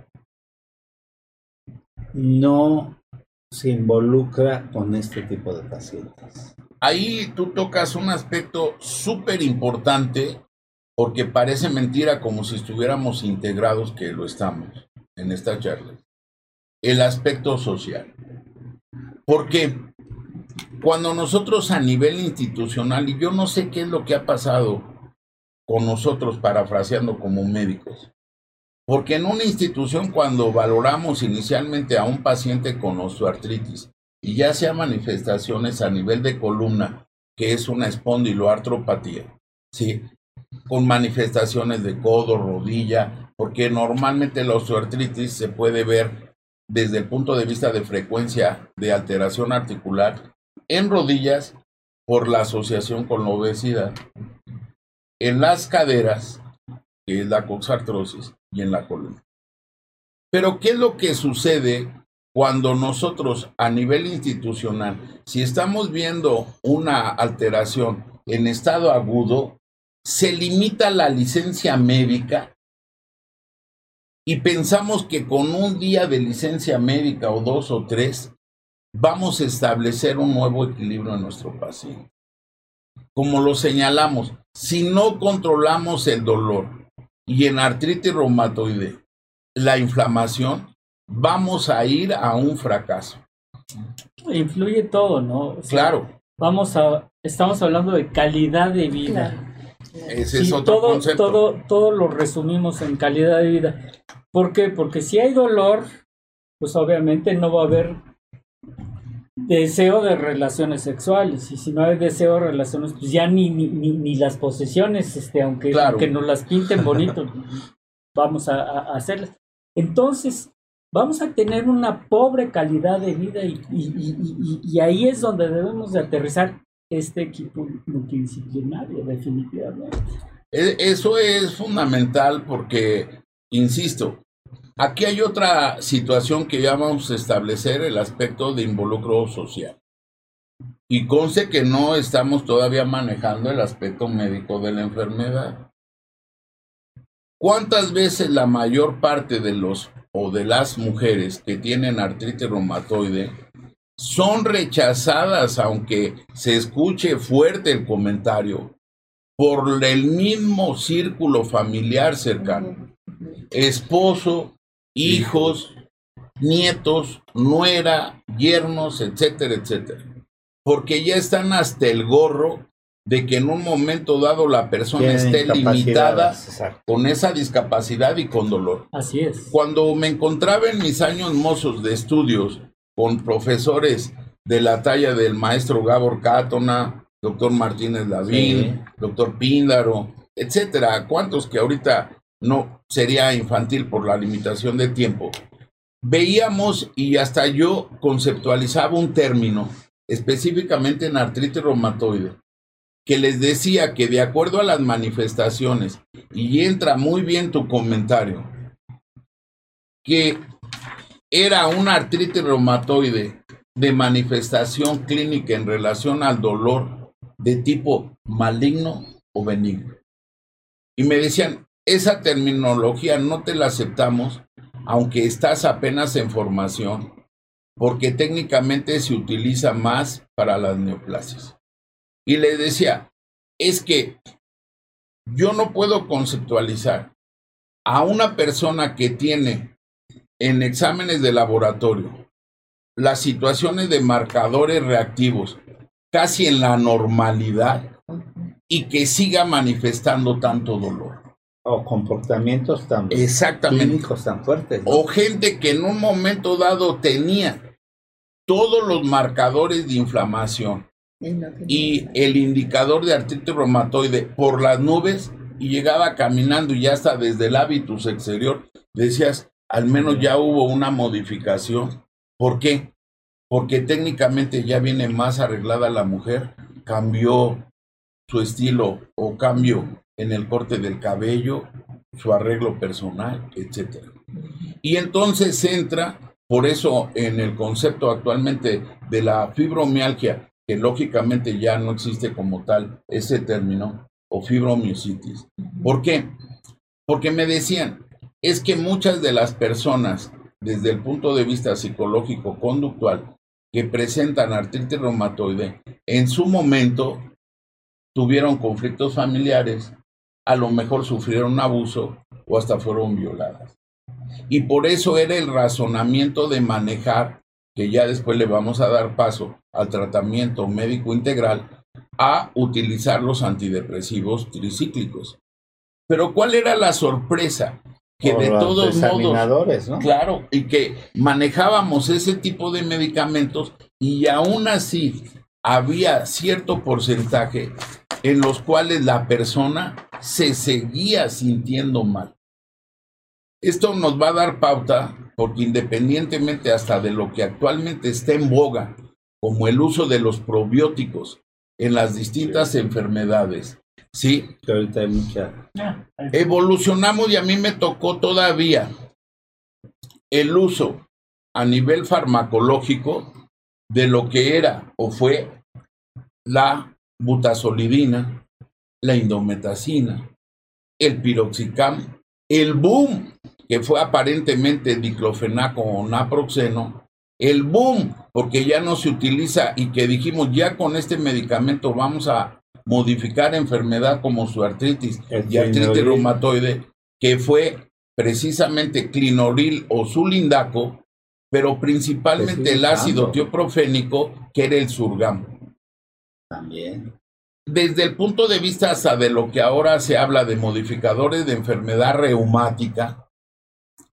B: no se involucra con este tipo de pacientes.
A: Ahí tú tocas un aspecto súper importante porque parece mentira como si estuviéramos integrados, que lo estamos en esta charla. El aspecto social. Porque cuando nosotros a nivel institucional, y yo no sé qué es lo que ha pasado con nosotros parafraseando como médicos, porque en una institución cuando valoramos inicialmente a un paciente con osteoartritis y ya sea manifestaciones a nivel de columna, que es una espondiloartropatía, ¿sí? con manifestaciones de codo, rodilla, porque normalmente la osteoartritis se puede ver desde el punto de vista de frecuencia de alteración articular en rodillas por la asociación con la obesidad en las caderas, que es la coxartrosis, y en la columna. Pero ¿qué es lo que sucede cuando nosotros a nivel institucional, si estamos viendo una alteración en estado agudo, se limita la licencia médica y pensamos que con un día de licencia médica o dos o tres vamos a establecer un nuevo equilibrio en nuestro paciente. Como lo señalamos, si no controlamos el dolor y en artritis reumatoide la inflamación, vamos a ir a un fracaso.
C: Influye todo, ¿no?
A: claro.
C: Vamos a, estamos hablando de calidad de vida.
A: Ese es otro
C: todo,
A: concepto.
C: Todo, todo lo resumimos en calidad de vida. ¿Por qué? Porque si hay dolor, pues obviamente no va a haber deseo de relaciones sexuales. Y si no hay deseo de relaciones, pues ya ni, ni, ni, las posesiones, este, aunque, aunque nos las pinten bonito, vamos a, a, hacerlas. Entonces, vamos a tener una pobre calidad de vida y, ahí es donde debemos de aterrizar este equipo multidisciplinario, definitivamente.
A: E, eso es fundamental porque, insisto, aquí hay otra situación que ya vamos a establecer, el aspecto de involucro social. Y conste que no estamos todavía manejando el aspecto médico de la enfermedad. ¿Cuántas veces la mayor parte de los o de las mujeres que tienen artritis reumatoide son rechazadas, aunque se escuche fuerte el comentario, por el mismo círculo familiar cercano. Esposo, hijos, nietos, nuera, yernos, etcétera, etcétera. Porque ya están hasta el gorro de que en un momento dado la persona esté limitada con esa discapacidad y con dolor.
C: Así es.
A: Cuando me encontraba en mis años mozos de estudios con profesores de la talla del maestro Gabor Cátona, doctor Martínez Lavín, doctor Píndaro, etcétera, cuántos que ahorita no sería infantil por la limitación de tiempo. Veíamos y hasta yo conceptualizaba un término específicamente en artritis reumatoide que les decía que de acuerdo a las manifestaciones, y entra muy bien tu comentario, que era una artritis reumatoide de manifestación clínica en relación al dolor de tipo maligno o benigno. Y me decían, esa terminología no te la aceptamos, aunque estás apenas en formación, porque técnicamente se utiliza más para las neoplasias. Y le decía, es que yo no puedo conceptualizar a una persona que tiene en exámenes de laboratorio las situaciones de marcadores reactivos casi en la normalidad y que siga manifestando tanto dolor.
B: O comportamientos tan
A: Exactamente.
B: tan fuertes.
A: O gente que en un momento dado tenía todos los marcadores de inflamación, y el indicador de artritis reumatoide por las nubes y llegaba caminando y ya hasta desde el hábitus exterior decías, al menos ya hubo una modificación. ¿Por qué? Porque técnicamente ya viene más arreglada la mujer, cambió su estilo o cambio en el corte del cabello, su arreglo personal, etc. Y entonces entra, por eso en el concepto actualmente de la fibromialgia, que lógicamente ya no existe como tal ese término, o fibromiositis. ¿Por qué? Porque me decían, es que muchas de las personas, desde el punto de vista psicológico-conductual, que presentan artritis reumatoide, en su momento tuvieron conflictos familiares, a lo mejor sufrieron abuso o hasta fueron violadas. Y por eso era el razonamiento de manejar que ya después le vamos a dar paso al tratamiento médico integral, a utilizar los antidepresivos tricíclicos. Pero ¿cuál era la sorpresa? Que de todos modos,
B: ¿no?
A: claro, y que manejábamos ese tipo de medicamentos y aún así había cierto porcentaje en los cuales la persona se seguía sintiendo mal. Esto nos va a dar pauta porque independientemente hasta de lo que actualmente está en boga, como el uso de los probióticos en las distintas enfermedades. Sí,
B: Que ahorita hay mucha.
C: Ah,
A: evolucionamos y a mí me tocó todavía el uso a nivel farmacológico de lo que era o fue la butazolidina, la indometacina, el piroxicam, el boom, que fue aparentemente diclofenaco o naproxeno, el boom, porque ya no se utiliza y que dijimos ya con este medicamento vamos a modificar enfermedad como su artritis
B: El
A: y artritis
B: clinoril.
A: reumatoide, que fue precisamente clinoril o sulindaco, pero principalmente el ácido tioprofénico, que era el surgam.
B: También.
A: Desde el punto de vista hasta de lo que ahora se habla de modificadores de enfermedad reumática,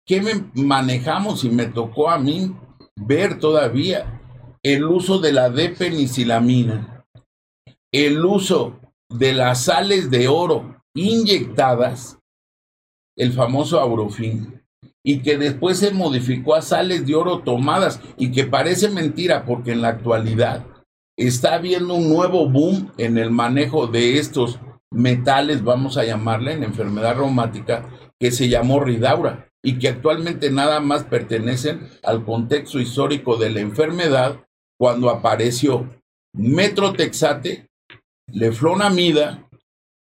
A: ¿qué me manejamos y me tocó a mí ver todavía? El uso de la depenicilamina, el uso de las sales de oro inyectadas, el famoso aurofin, y que después se modificó a sales de oro tomadas y que parece mentira porque en la actualidad está habiendo un nuevo boom en el manejo de estos metales, vamos a llamarle, en enfermedad reumática, que se llamó Ridaura y que actualmente nada más pertenecen al contexto histórico de la enfermedad cuando apareció metrotexate, leflonamida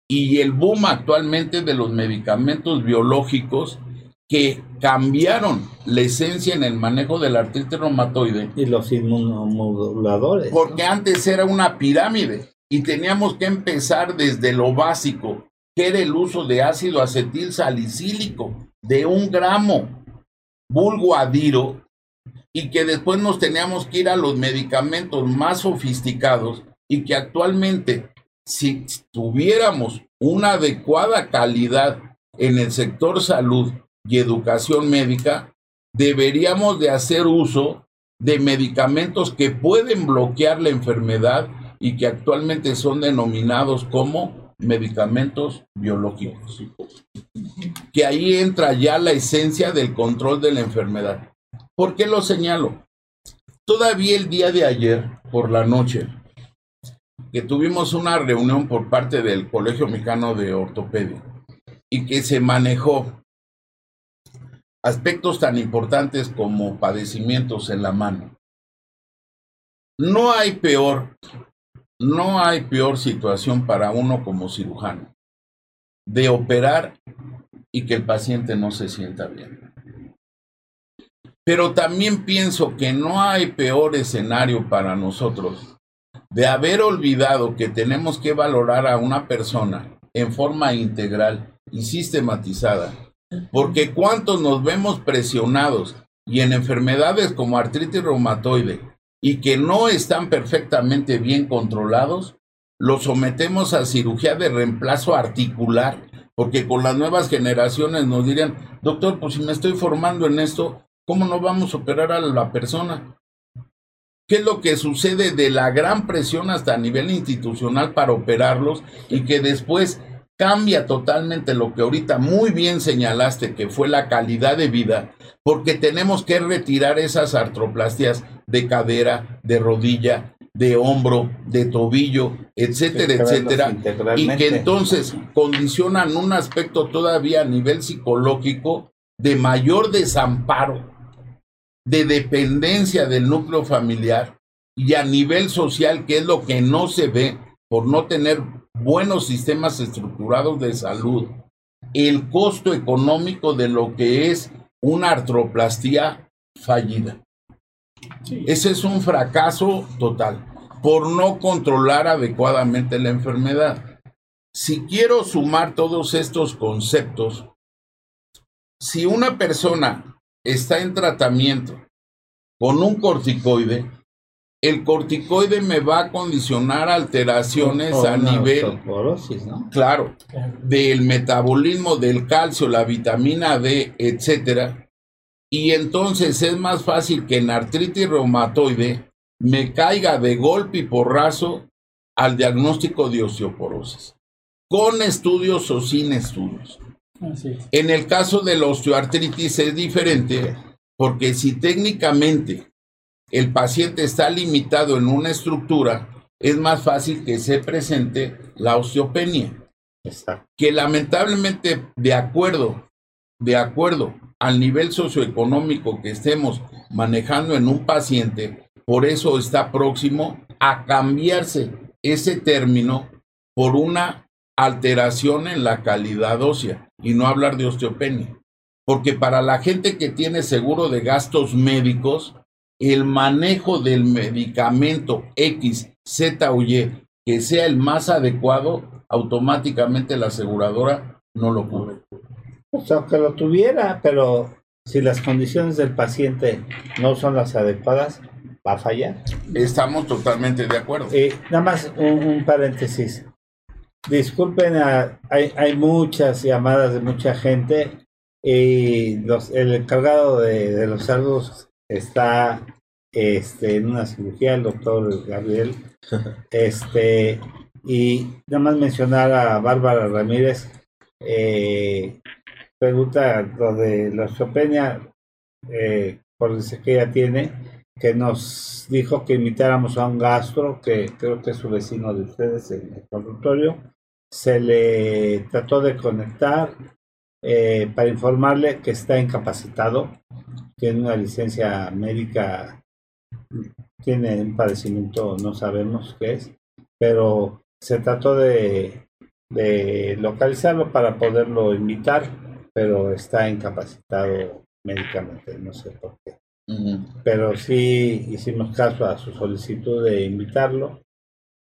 A: y el boom actualmente de los medicamentos biológicos que cambiaron la esencia en el manejo del artritis reumatoide
B: Y los inmunomoduladores.
A: porque antes era una pirámide y teníamos que empezar desde lo básico, que era el uso de ácido acetil salicílico de un gramo, vulgo adiro, y que después nos teníamos que ir a los medicamentos más sofisticados y que actualmente, si tuviéramos una adecuada calidad en el sector salud y educación médica, deberíamos de hacer uso de medicamentos que pueden bloquear la enfermedad y que actualmente son denominados como medicamentos biológicos. Que ahí entra ya la esencia del control de la enfermedad. ¿Por qué lo señalo? Todavía el día de ayer, por la noche, que tuvimos una reunión por parte del Colegio Mexicano de Ortopedia y que se manejó aspectos tan importantes como padecimientos en la mano. No hay peor, no hay peor situación para uno como cirujano de operar y que el paciente no se sienta bien. Pero también pienso que no hay peor escenario para nosotros de haber olvidado que tenemos que valorar a una persona en forma integral y sistematizada porque cuántos nos vemos presionados y en enfermedades como artritis reumatoide y que no están perfectamente bien controlados, los sometemos a cirugía de reemplazo articular, porque con las nuevas generaciones nos dirían, doctor, pues si me estoy formando en esto, ¿cómo no vamos a operar a la persona? ¿Qué es lo que sucede de la gran presión hasta a nivel institucional para operarlos y que después cambia totalmente lo que ahorita muy bien señalaste, que fue la calidad de vida, porque tenemos que retirar esas artroplastias de cadera, de rodilla, de hombro, de tobillo, etcétera, etcétera, y que entonces condicionan un aspecto todavía a nivel psicológico de mayor desamparo, de dependencia del núcleo familiar y a nivel social, que es lo que no se ve por no tener buenos sistemas estructurados de salud, el costo económico de lo que es una artroplastía fallida.
C: Sí.
A: Ese es un fracaso total por no controlar adecuadamente la enfermedad. Si quiero sumar todos estos conceptos, si una persona está en tratamiento con un corticoide, el corticoide me va a condicionar alteraciones
B: O
A: a nivel,
B: osteoporosis, ¿no?
A: claro, del metabolismo del calcio, la vitamina D, etcétera. Y entonces es más fácil que en artritis reumatoide me caiga de golpe y porrazo al diagnóstico de osteoporosis, con estudios o sin estudios.
C: Así es.
A: En el caso de la osteoartritis es diferente porque si técnicamente el paciente está limitado en una estructura, es más fácil que se presente la osteopenia.
B: Exacto.
A: Que lamentablemente, de acuerdo, de acuerdo al nivel socioeconómico que estemos manejando en un paciente, por eso está próximo a cambiarse ese término por una alteración en la calidad ósea y no hablar de osteopenia. Porque para la gente que tiene seguro de gastos médicos, el manejo del medicamento X, Z o Y que sea el más adecuado, automáticamente la aseguradora no lo cubre.
B: Pues aunque lo tuviera, pero si las condiciones del paciente no son las adecuadas, va a fallar.
A: Estamos totalmente de acuerdo.
B: Eh, nada más un, un paréntesis. Disculpen, a- hay, hay muchas llamadas de mucha gente y los, el encargado de, de los saldos está este, en una cirugía, el doctor Gabriel. Este, y nada más mencionar a Bárbara Ramírez, eh, pregunta lo de la osteopenia, eh, por el que ella tiene, que nos dijo que invitáramos a un gastro, que creo que es su vecino de ustedes en el consultorio. Se le trató de conectar eh, para informarle que está incapacitado, tiene una licencia médica, tiene un padecimiento, no sabemos qué es, pero se trató de, de localizarlo para poderlo invitar, pero está incapacitado médicamente, no sé por qué. Pero sí hicimos caso a su solicitud de invitarlo,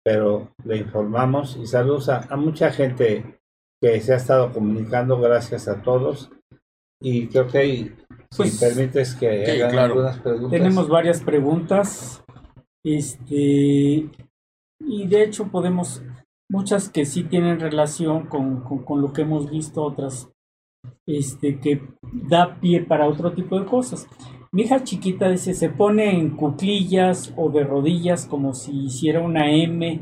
B: pero le informamos y saludos a, a mucha gente que se ha estado comunicando, gracias a todos. Y creo que hay,
C: Pues,
B: si permites que
A: sí,
B: hagan
A: claro.
B: algunas preguntas.
C: Tenemos varias preguntas. Este, y de hecho podemos, muchas que sí tienen relación con, con- con lo que hemos visto, otras este, que da pie para otro tipo de cosas. Mi hija chiquita dice, se pone en cuclillas o de rodillas como si hiciera una M.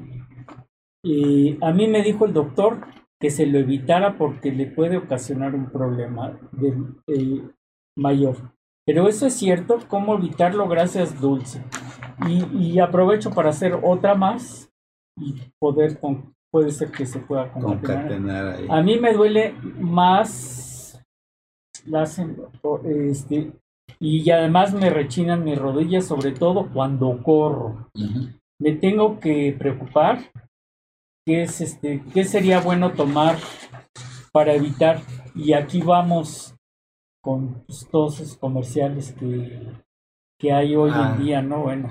C: Y a mí me dijo el doctor que se lo evitara porque le puede ocasionar un problema de, eh, mayor. Pero eso es cierto, ¿cómo evitarlo? Gracias, Dulce. Y, y aprovecho para hacer otra más y poder, con, puede ser que se pueda concatenar.
B: ahí.
C: A mí me duele más las, este, y además me rechinan mis rodillas, sobre todo cuando corro.
A: Ujú.
C: Me tengo que preocupar. ¿Qué, es este, ¿Qué sería bueno tomar para evitar? Y aquí vamos con pues, todos esos comerciales que, que hay hoy
B: Ah.
C: en día, ¿no? Bueno,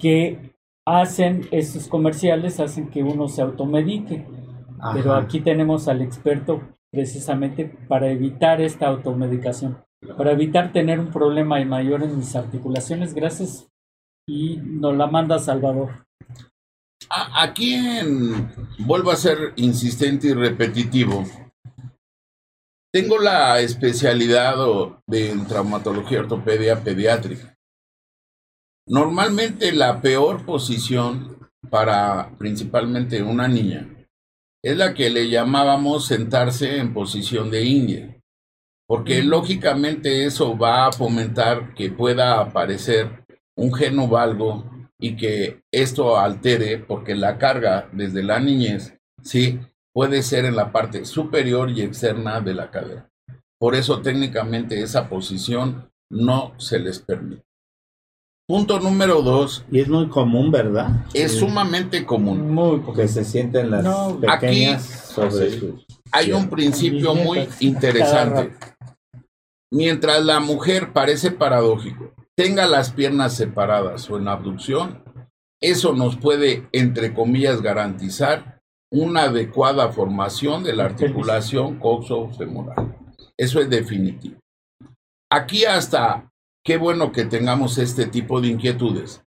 C: que hacen estos comerciales, hacen que uno se automedique. Pero
B: Ajá.
C: aquí tenemos al experto precisamente para evitar esta automedicación, para evitar tener un problema mayor en mis articulaciones. Gracias. Y nos la manda Salvador.
A: A- Aquí en, vuelvo a ser insistente y repetitivo. Tengo la especialidad de en traumatología ortopedia pediátrica. Normalmente la peor posición para principalmente una niña es la que le llamábamos sentarse en posición de india, porque lógicamente eso va a fomentar que pueda aparecer un genovalgo y que esto altere, porque la carga desde la niñez, sí, puede ser en la parte superior y externa de la cadera. Por eso técnicamente esa posición no se les permite. Punto número dos,
B: Y es muy común, ¿verdad?
A: es
B: Sí.
A: sumamente común.
C: Muy poco.
B: que se sienten las
C: No,
B: pequeñas
A: aquí-
B: sobre
A: Sí.
B: sus
A: Hay un principio muy interesante. Mientras la mujer parece paradójico, tenga las piernas separadas o en abducción, eso nos puede, entre comillas, garantizar una adecuada formación de la articulación coxo-femoral. Eso es definitivo. Aquí hasta, qué bueno que tengamos este tipo de inquietudes,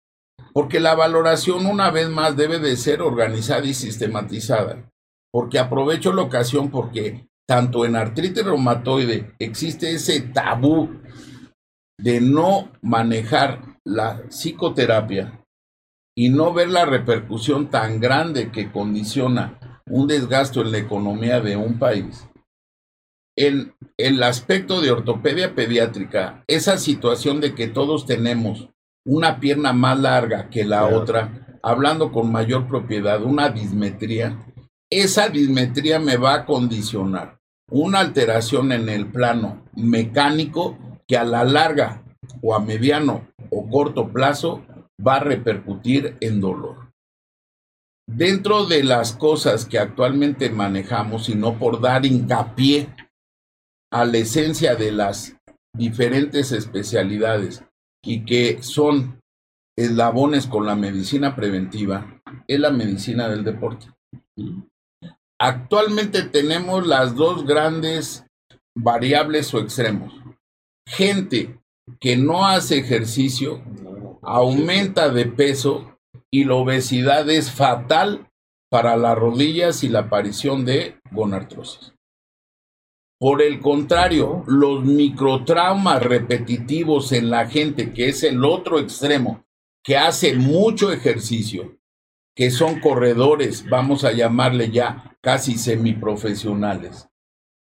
A: porque la valoración una vez más debe de ser organizada y sistematizada, porque aprovecho la ocasión porque tanto en artritis reumatoide existe ese tabú de no manejar la psicoterapia y no ver la repercusión tan grande que condiciona un desgasto en la economía de un país. En el aspecto de ortopedia pediátrica, esa situación de que todos tenemos una pierna más larga que la
B: Claro.
A: otra, hablando con mayor propiedad, una dismetría, esa dismetría me va a condicionar una alteración en el plano mecánico que a la larga o a mediano o corto plazo va a repercutir en dolor. Dentro de las cosas que actualmente manejamos, y no por dar hincapié a la esencia de las diferentes especialidades y que son eslabones con la medicina preventiva, es la medicina del deporte. Actualmente tenemos las dos grandes variables o extremos. Gente que no hace ejercicio, aumenta de peso y la obesidad es fatal para las rodillas y la aparición de gonartrosis. Por el contrario, los microtraumas repetitivos en la gente, que es el otro extremo, que hace mucho ejercicio, que son corredores, vamos a llamarle ya casi semiprofesionales,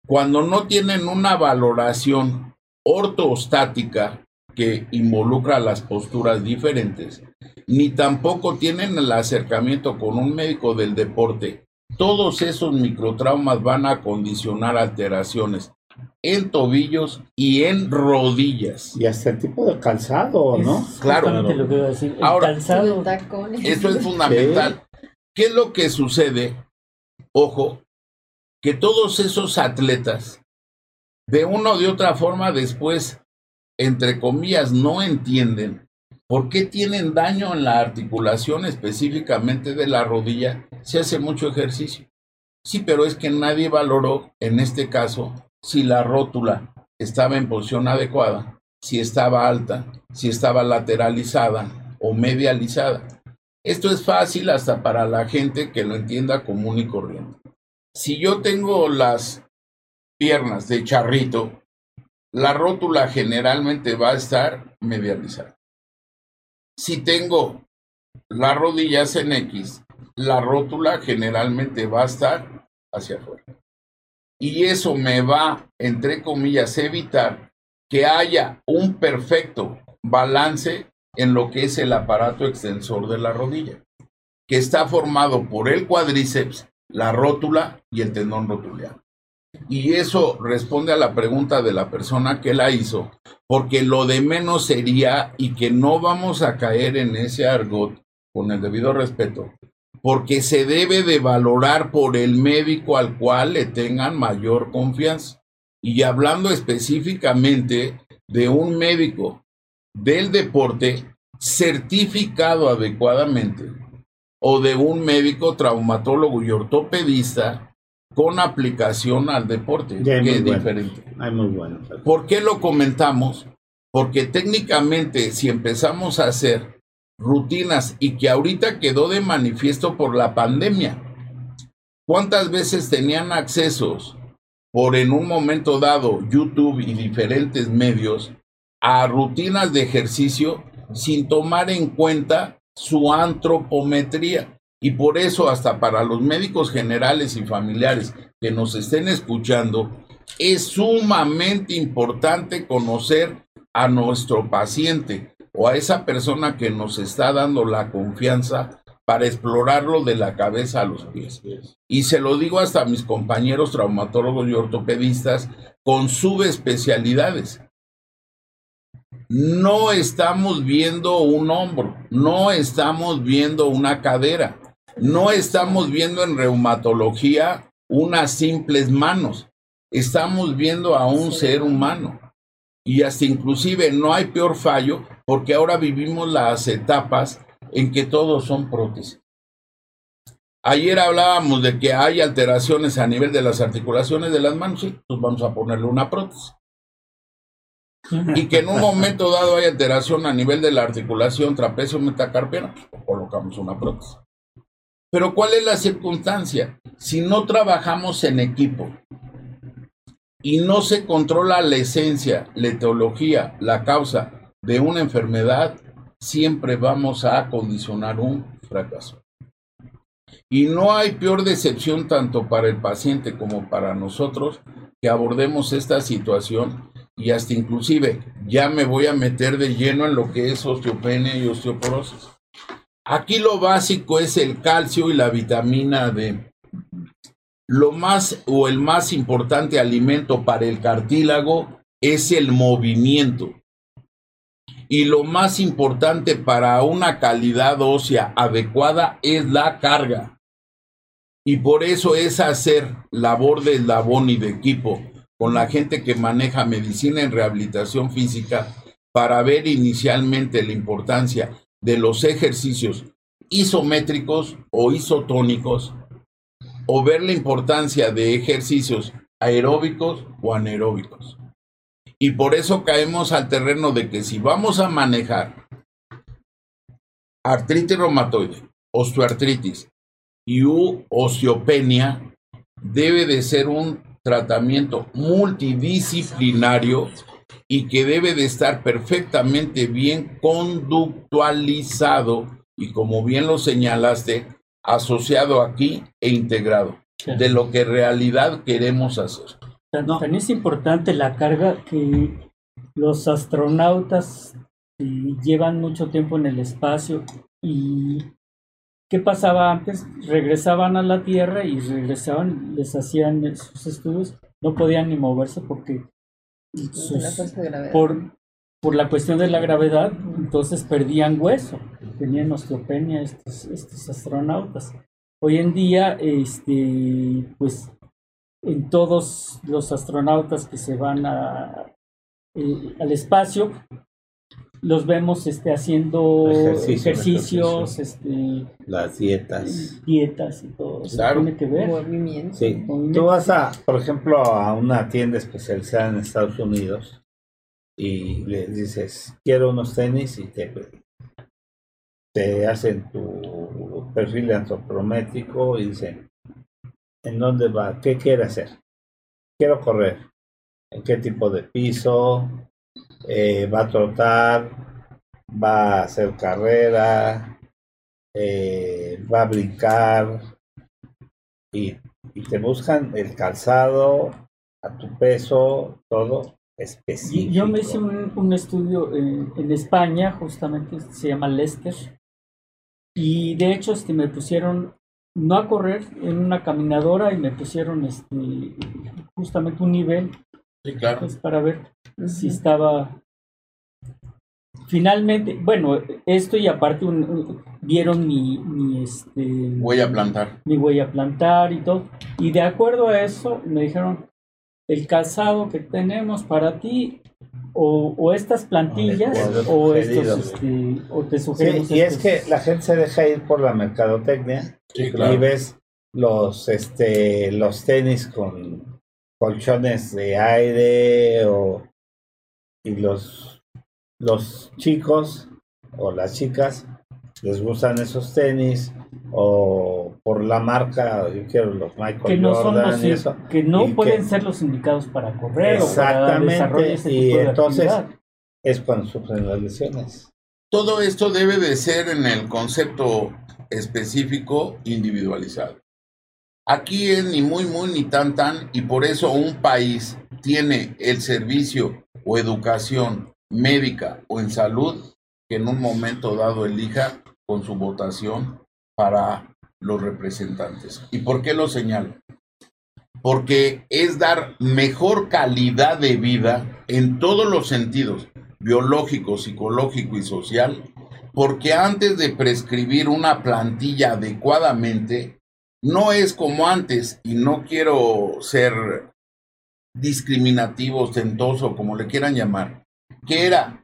A: cuando no tienen una valoración ortostática que involucra las posturas diferentes, ni tampoco tienen el acercamiento con un médico del deporte, todos esos microtraumas van a condicionar alteraciones en tobillos y en rodillas.
B: Y hasta el tipo de calzado, ¿no?
A: claro.
C: Lo que iba a decir. Ahora, calzado.
A: Eso es fundamental. ¿Qué es lo que sucede? Ojo, que todos esos atletas, de una o de otra forma, después, entre comillas, no entienden ¿Por qué tienen daño en la articulación específicamente de la rodilla si hace mucho ejercicio? Sí, pero es que nadie valoró, en este caso, si la rótula estaba en posición adecuada, si estaba alta, si estaba lateralizada o medializada. Esto es fácil hasta para la gente que lo entienda común y corriente. Si yo tengo las piernas de charrito, la rótula generalmente va a estar medializada. Si tengo las rodillas en X, la rótula generalmente va a estar hacia afuera. Y eso me va, entre comillas, evitar que haya un perfecto balance en lo que es el aparato extensor de la rodilla, que está formado por el cuádriceps, la rótula y el tendón rotuliano. Y eso responde a la pregunta de la persona que la hizo, porque lo de menos sería y que no vamos a caer en ese argot con el debido respeto, porque se debe de valorar por el médico al cual le tengan mayor confianza. Y hablando específicamente de un médico del deporte certificado adecuadamente o de un médico traumatólogo y ortopedista con aplicación al deporte, que es diferente.
B: muy bueno.
A: ¿Por qué lo comentamos? Porque técnicamente si empezamos a hacer rutinas y que ahorita quedó de manifiesto por la pandemia, ¿cuántas veces tenían accesos por en un momento dado YouTube y diferentes medios a rutinas de ejercicio sin tomar en cuenta su antropometría? Y por eso hasta para los médicos generales y familiares que nos estén escuchando, es sumamente importante conocer a nuestro paciente o a esa persona que nos está dando la confianza para explorarlo de la cabeza a los pies. Y se lo digo hasta a mis compañeros traumatólogos y ortopedistas con subespecialidades. No estamos viendo un hombro, no estamos viendo una cadera, no estamos viendo en reumatología unas simples manos, estamos viendo a un ser humano. Y hasta inclusive no hay peor fallo porque ahora vivimos las etapas en que todos son prótesis. Ayer hablábamos de que hay alteraciones a nivel de las articulaciones de las manos, sí, pues vamos a ponerle una prótesis. Y que en un momento dado hay alteración a nivel de la articulación trapecio metacarpiana, pues colocamos una prótesis. Pero ¿cuál es la circunstancia? Si no trabajamos en equipo y no se controla la esencia, la etiología, la causa de una enfermedad, siempre vamos a condicionar un fracaso. Y no hay peor decepción tanto para el paciente como para nosotros que abordemos esta situación y hasta inclusive ya me voy a meter de lleno en lo que es osteopenia y osteoporosis. Aquí lo básico es el calcio y la vitamina D. Lo más o el más importante alimento para el cartílago es el movimiento. Y lo más importante para una calidad ósea adecuada es la carga. Y por eso es hacer labor de eslabón y de equipo con la gente que maneja medicina en rehabilitación física para ver inicialmente la importancia de los ejercicios isométricos o isotónicos o ver la importancia de ejercicios aeróbicos o anaeróbicos. Y por eso caemos al terreno de que si vamos a manejar artritis reumatoide, osteoartritis y osteopenia, debe de ser un tratamiento multidisciplinario y que debe de estar perfectamente bien conductualizado y como bien lo señalaste, asociado aquí e integrado de lo que en realidad queremos hacer.
C: También es importante la carga que los astronautas llevan mucho tiempo en el espacio y ¿qué pasaba antes? Regresaban a la Tierra y regresaban, les hacían sus estudios, no podían ni moverse porque por, por la cuestión de la gravedad, entonces perdían hueso, tenían osteopenia estos, estos astronautas. Hoy en día, este, pues en todos los astronautas que se van a, eh, al espacio, los vemos este, haciendo ejercicios, este,
B: las dietas.
C: Dietas y todo. Tiene que ver.
B: Sí. Tú vas a, por ejemplo, a una tienda especializada en Estados Unidos y le dices, quiero unos tenis y te, te hacen tu perfil antropométrico y dicen, ¿En dónde va? ¿Qué quiere hacer? Quiero correr. ¿En qué tipo de piso? Eh, ¿Va a trotar? ¿Va a hacer carrera? Eh, ¿Va a brincar? Y, te buscan el calzado, a tu peso, todo específico.
C: Yo me hice un, estudio en, en, España, justamente se llama Lester, y de hecho este, me pusieron no a correr en una caminadora y me pusieron este justamente un nivel pues, para ver si estaba finalmente bueno esto y aparte vieron mi, mi este
A: huella plantar.
C: mi huella plantar y todo. Y de acuerdo a eso me dijeron el calzado que tenemos para ti o, estas plantillas o estos este, o te sugerimos
B: y es que la gente se deja ir por la mercadotecnia y ves los este los tenis con colchones de aire o y los los chicos o las chicas les gustan esos tenis o por la marca, yo quiero los Michael
C: que no Jordan y eso, que no pueden ser los indicados para correr
B: exactamente o para y entonces es cuando sufren las lesiones.
A: Todo esto debe de ser en el concepto específico individualizado. Aquí es ni muy muy ni tan tan y por eso un país tiene el servicio o educación médica o en salud que en un momento dado elija con su votación para los representantes. ¿Y por qué lo señalo? Porque es dar mejor calidad de vida en todos los sentidos, biológico, psicológico y social, porque antes de prescribir una plantilla adecuadamente, no es como antes, y no quiero ser discriminativo, ostentoso, como le quieran llamar, que era,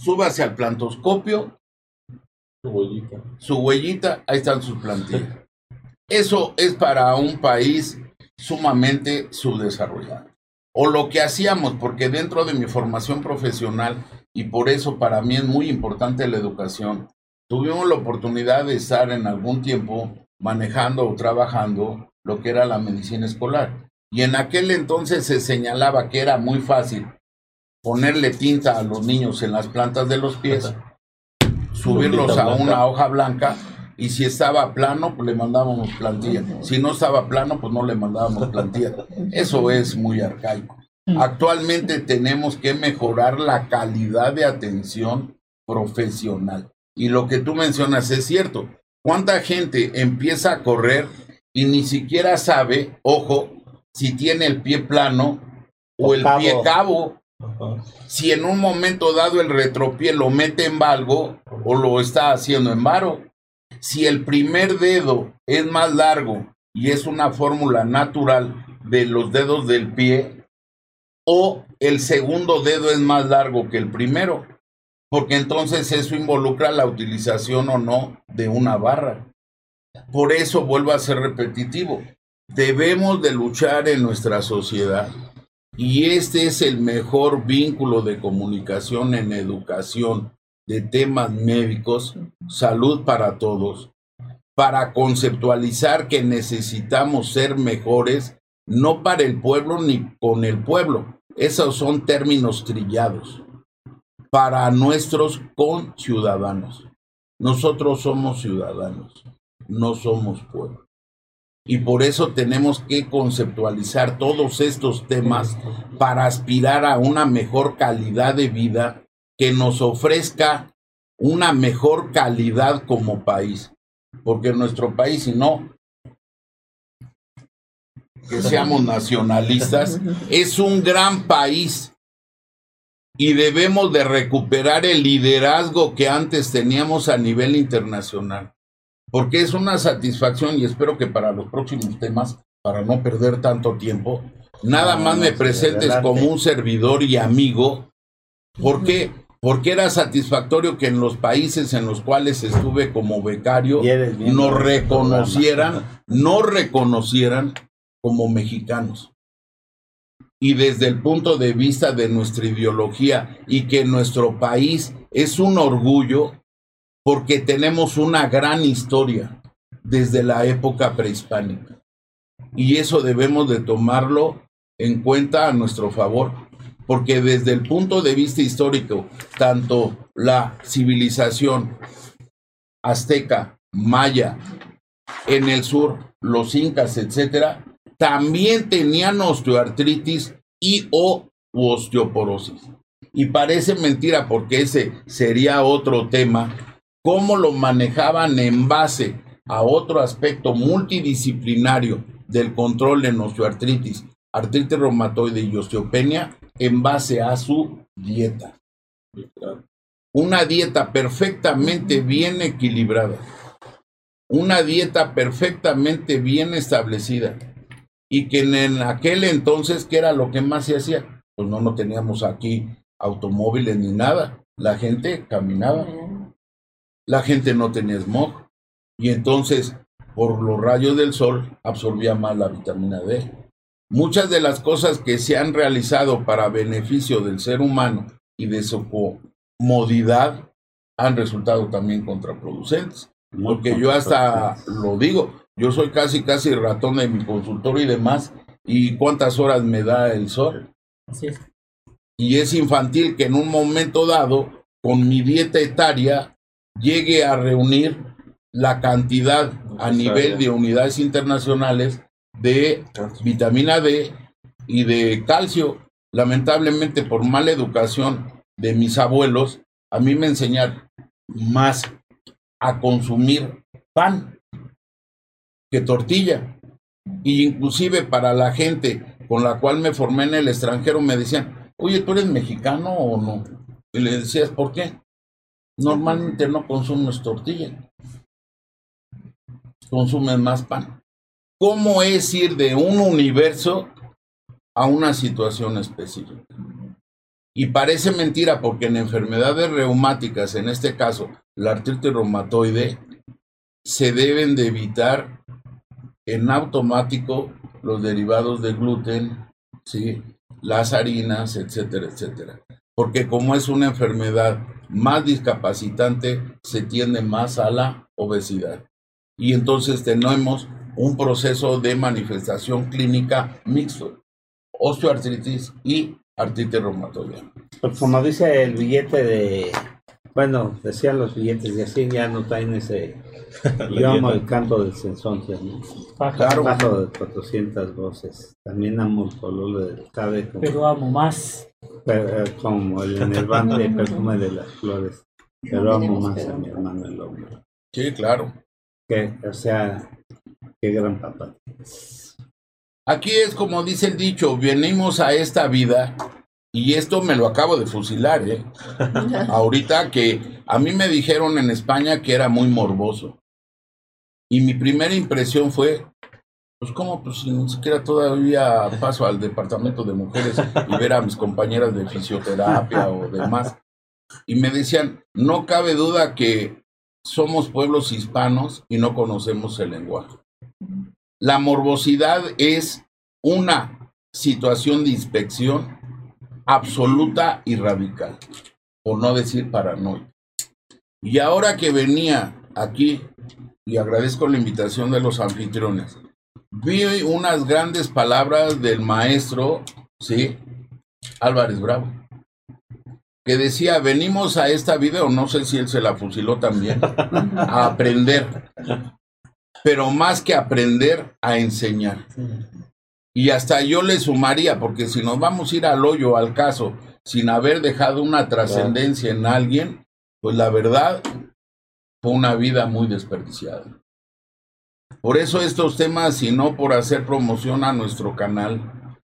A: súbase al plantoscopio
B: su huellita.
A: Su huellita, ahí están sus plantillas. Eso es para un país sumamente subdesarrollado. O lo que hacíamos, porque dentro de mi formación profesional, y por eso para mí es muy importante la educación, tuvimos la oportunidad de estar en algún tiempo manejando o trabajando lo que era la medicina escolar. Y en aquel entonces se señalaba que era muy fácil ponerle tinta a los niños en las plantas de los pies subirlos a una hoja blanca y si estaba plano, pues le mandábamos plantilla. Si no estaba plano, pues no le mandábamos plantilla. Eso es muy arcaico. Mm. Actualmente tenemos que mejorar la calidad de atención profesional. Y lo que tú mencionas es cierto. ¿Cuánta gente empieza a correr y ni siquiera sabe, ojo, si tiene el pie plano o, el pie cabo? Si en un momento dado el retropié lo mete en valgo o lo está haciendo en varo. Si el primer dedo es más largo y es una fórmula natural de los dedos del pie, o el segundo dedo es más largo que el primero, porque entonces eso involucra la utilización o no de una barra. Por eso vuelvo a ser repetitivo. Debemos de luchar en nuestra sociedad y este es el mejor vínculo de comunicación en educación de temas médicos, salud para todos, para conceptualizar que necesitamos ser mejores, no para el pueblo ni con el pueblo. Esos son términos trillados. Para nuestros conciudadanos. Nosotros somos ciudadanos, no somos pueblo. Y por eso tenemos que conceptualizar todos estos temas para aspirar a una mejor calidad de vida que nos ofrezca una mejor calidad como país. Porque nuestro país, si no, que seamos nacionalistas, es un gran país y debemos de recuperar el liderazgo que antes teníamos a nivel internacional porque es una satisfacción y espero que para los próximos temas, para no perder tanto tiempo, nada más me presentes como un servidor y amigo. ¿Por qué? Porque era satisfactorio que en los países en los cuales estuve como becario nos reconocieran, no reconocieran como mexicanos. Y desde el punto de vista de nuestra ideología y que nuestro país es un orgullo, porque tenemos una gran historia desde la época prehispánica. Y eso debemos de tomarlo en cuenta a nuestro favor, porque desde el punto de vista histórico, tanto la civilización azteca, maya, en el sur, los incas, etcétera, también tenían osteoartritis y o osteoporosis. Y parece mentira porque ese sería otro tema cómo lo manejaban en base a otro aspecto multidisciplinario del control de osteoartritis, artritis reumatoide y osteopenia en base a su dieta. Una dieta perfectamente bien equilibrada, una dieta perfectamente bien establecida. Y que en aquel entonces, ¿qué era lo que más se hacía? Pues no, no teníamos aquí automóviles ni nada, la gente caminaba la gente no tenía smog y entonces por los rayos del sol absorbía más la vitamina D. Muchas de las cosas que se han realizado para beneficio del ser humano y de su comodidad han resultado también contraproducentes. Porque yo hasta lo digo, yo soy casi, casi ratón de mi consultorio y demás, y cuántas horas me da el sol. Y es infantil que en un momento dado, con mi dieta etaria, llegue a reunir la cantidad a nivel de unidades internacionales de vitamina D y de calcio. Lamentablemente, por mala educación de mis abuelos, a mí me enseñaron más a consumir pan que tortilla. Y inclusive para la gente con la cual me formé en el extranjero me decían, oye, ¿tú eres mexicano o no? Y le decías, ¿por qué? Normalmente no consumes tortilla, consumes más pan. ¿Cómo es ir de un universo a una situación específica? Y parece mentira porque en enfermedades reumáticas, en este caso la artritis reumatoide, se deben de evitar en automático los derivados de gluten, ¿sí? las harinas, etcétera, etcétera. Porque como es una enfermedad más discapacitante, se tiende más a la obesidad. Y entonces tenemos un proceso de manifestación clínica mixto, osteoartritis y artritis reumatoide.
B: Pues como dice el billete de, bueno, decían los billetes de así, ya no traen ese, yo amo el canto del Sensonte, ¿no? Pájaro. de 400 voces. También amo el color del
C: Pero amo más.
B: Eh, como el, en el de perfume de las flores. Pero amo más a mi hermano el hombre.
A: Sí, claro.
B: Que, o sea, qué gran papá.
A: Aquí es como dice el dicho, venimos a esta vida y esto me lo acabo de fusilar, ¿eh? Ahorita que a mí me dijeron en España que era muy morboso. Y mi primera impresión fue, pues cómo, pues ni siquiera todavía paso al departamento de mujeres y ver a mis compañeras de fisioterapia o demás. Y me decían, no cabe duda que somos pueblos hispanos y no conocemos el lenguaje. La morbosidad es una situación de inspección absoluta y radical, por no decir paranoia. Y ahora que venía aquí, y agradezco la invitación de los anfitriones, vi unas grandes palabras del maestro, ¿sí? Álvarez Bravo, que decía, venimos a esta vida, o no sé si él se la fusiló también, a aprender, pero más que aprender, a enseñar. Y hasta yo le sumaría, porque si nos vamos a ir al hoyo, al caso, sin haber dejado una trascendencia en alguien, pues la verdad fue una vida muy desperdiciada. Por eso estos temas, y no por hacer promoción a nuestro canal,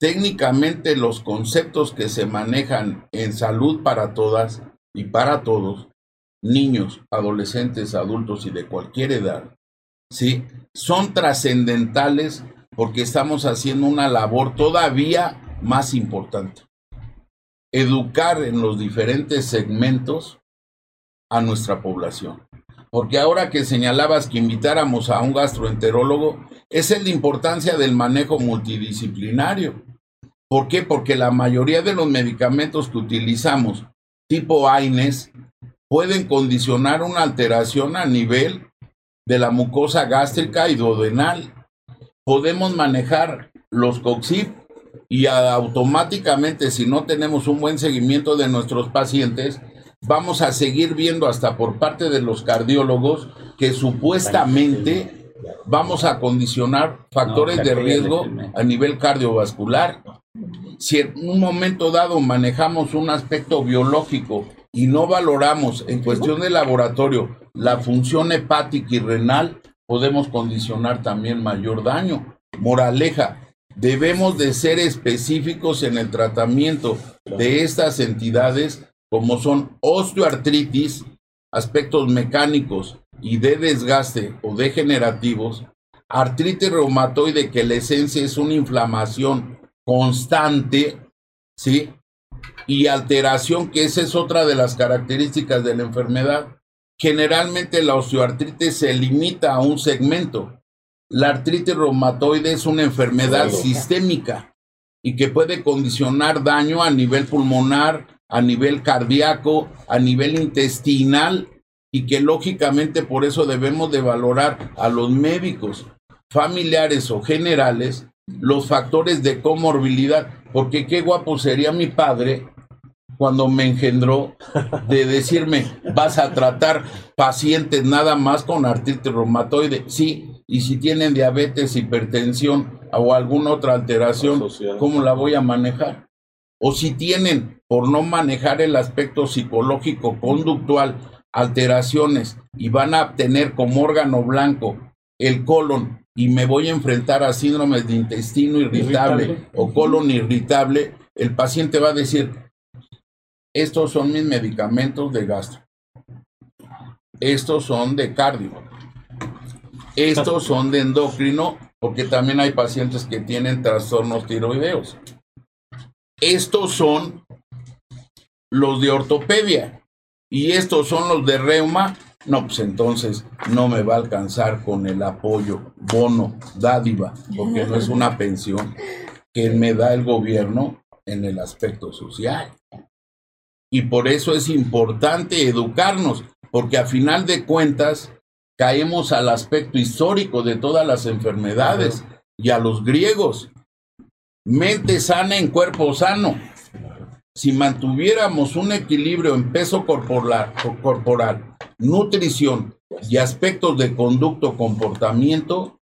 A: técnicamente los conceptos que se manejan en salud para todas y para todos, niños, adolescentes, adultos y de cualquier edad, sí, son trascendentales porque estamos haciendo una labor todavía más importante. Educar en los diferentes segmentos a nuestra población. Porque ahora que señalabas que invitáramos a un gastroenterólogo, esa es la importancia del manejo multidisciplinario. ¿Por qué? Porque la mayoría de los medicamentos que utilizamos, tipo AINES, pueden condicionar una alteración a nivel de la mucosa gástrica y duodenal podemos manejar los COXIP y automáticamente si no tenemos un buen seguimiento de nuestros pacientes, vamos a seguir viendo hasta por parte de los cardiólogos que supuestamente vamos a condicionar factores de riesgo a nivel cardiovascular. Si en un momento dado manejamos un aspecto biológico y no valoramos en cuestión de laboratorio la función hepática y renal, podemos condicionar también mayor daño. Moraleja, debemos de ser específicos en el tratamiento de estas entidades como son osteoartritis, aspectos mecánicos y de desgaste o degenerativos, artritis reumatoide que la esencia es una inflamación constante, ¿sí? Y alteración, que esa es otra de las características de la enfermedad, Generalmente la osteoartritis se limita a un segmento. La artritis reumatoide es una enfermedad sistémica y que puede condicionar daño a nivel pulmonar, a nivel cardíaco, a nivel intestinal y que lógicamente por eso debemos de valorar a los médicos familiares o generales los factores de comorbilidad, porque qué guapo sería mi padre cuando me engendró de decirme, vas a tratar pacientes nada más con artritis reumatoide. Sí, y si tienen diabetes, hipertensión o alguna otra alteración, ¿cómo la voy a manejar? O si tienen, por no manejar el aspecto psicológico, conductual, alteraciones y van a tener como órgano blanco el colon y me voy a enfrentar a síndromes de intestino irritable. o colon irritable, el paciente va a decir, estos son mis medicamentos de gastro. Estos son de cardio. Estos son de endocrino, porque también hay pacientes que tienen trastornos tiroideos. Estos son los de ortopedia. Y estos son los de reuma. No, pues entonces no me va a alcanzar con el apoyo, bono, dádiva, porque no es una pensión que me da el gobierno en el aspecto social. Y por eso es importante educarnos, porque a final de cuentas caemos al aspecto histórico de todas las enfermedades y a los griegos. Mente sana en cuerpo sano. Si mantuviéramos un equilibrio en peso corporal, corporal nutrición y aspectos de conducto, comportamiento,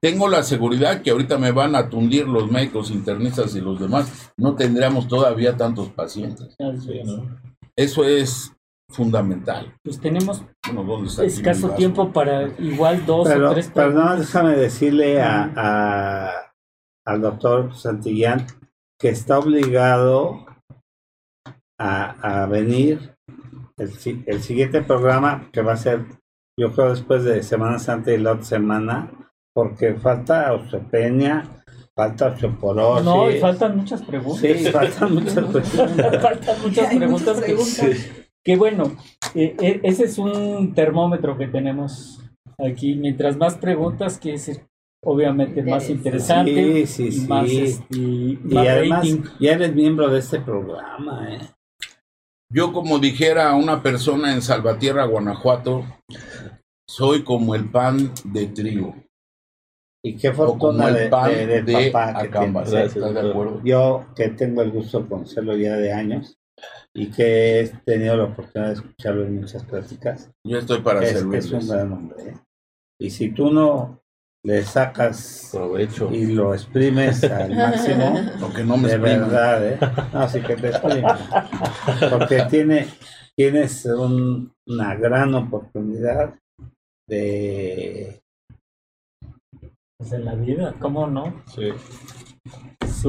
A: tengo la seguridad que ahorita me van a tundir los médicos internistas y los demás. No tendríamos todavía tantos pacientes. Eso es fundamental.
C: Pues tenemos
A: Bueno, ¿dónde está aquí mi
C: escaso tiempo para igual dos
B: Pero,
C: o tres preguntas.
B: déjame decirle a, a- al doctor Santillán que está obligado a, a venir el siguiente programa que va a ser, yo creo, después de Semana Santa y la otra semana, porque falta osteopenia, falta osteoporosis.
C: No, y faltan muchas preguntas.
B: Sí, faltan muchas cuestiones.
C: faltan muchas preguntas.
D: muchas
C: que-
D: preguntas.
C: Que bueno, eh, eh, ese es un termómetro que tenemos aquí. Mientras más preguntas, que es obviamente más interesante.
B: Sí, sí,
C: y más,
B: sí.
C: este,
B: Y
C: más
B: además,
C: rating.
B: ya eres miembro de este programa, ¿eh?
A: Yo, como dijera una persona en Salvatierra, Guanajuato, soy como el pan de trigo.
B: Y qué fortuna
A: el
B: de,
A: pan
B: de- del
A: de
B: papá que
A: Acamba.
B: tienes, ¿eh?
A: ¿Estás de acuerdo?
B: Yo que tengo el gusto de conocerlo ya de años y que he tenido la oportunidad de escucharlo en muchas pláticas,
A: Yo estoy para
B: es, es
A: servirles.
B: un gran hombre. ¿eh? Y si tú no le sacas
E: Provecho.
B: y lo exprimes al máximo,
A: Lo que no me
B: de verdad, ¿eh? No, sí que te exprime. Porque tiene, tienes un- una gran oportunidad de
C: Pues en la vida, ¿cómo no?
E: Sí.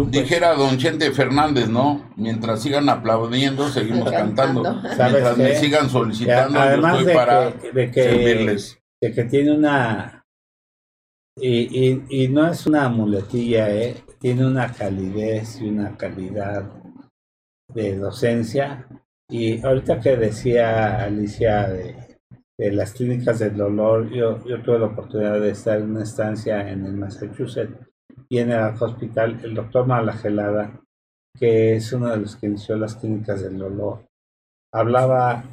A: Dijera don Chente Fernández, ¿no? Mientras sigan aplaudiendo, seguimos cantando.
D: Cantando.
B: ¿Sabes
A: Mientras me sigan solicitando, yo
B: además
A: estoy
B: de
A: para
B: que, de que
A: servirles.
B: de que tiene una y, y, y no es una muletilla, ¿eh? tiene una calidez y una calidad de docencia. Y ahorita que decía Alicia de, de las clínicas del dolor, yo, yo tuve la oportunidad de estar en una estancia en el Massachusetts y en el hospital, el doctor Malagelada, que es uno de los que inició las clínicas del dolor, hablaba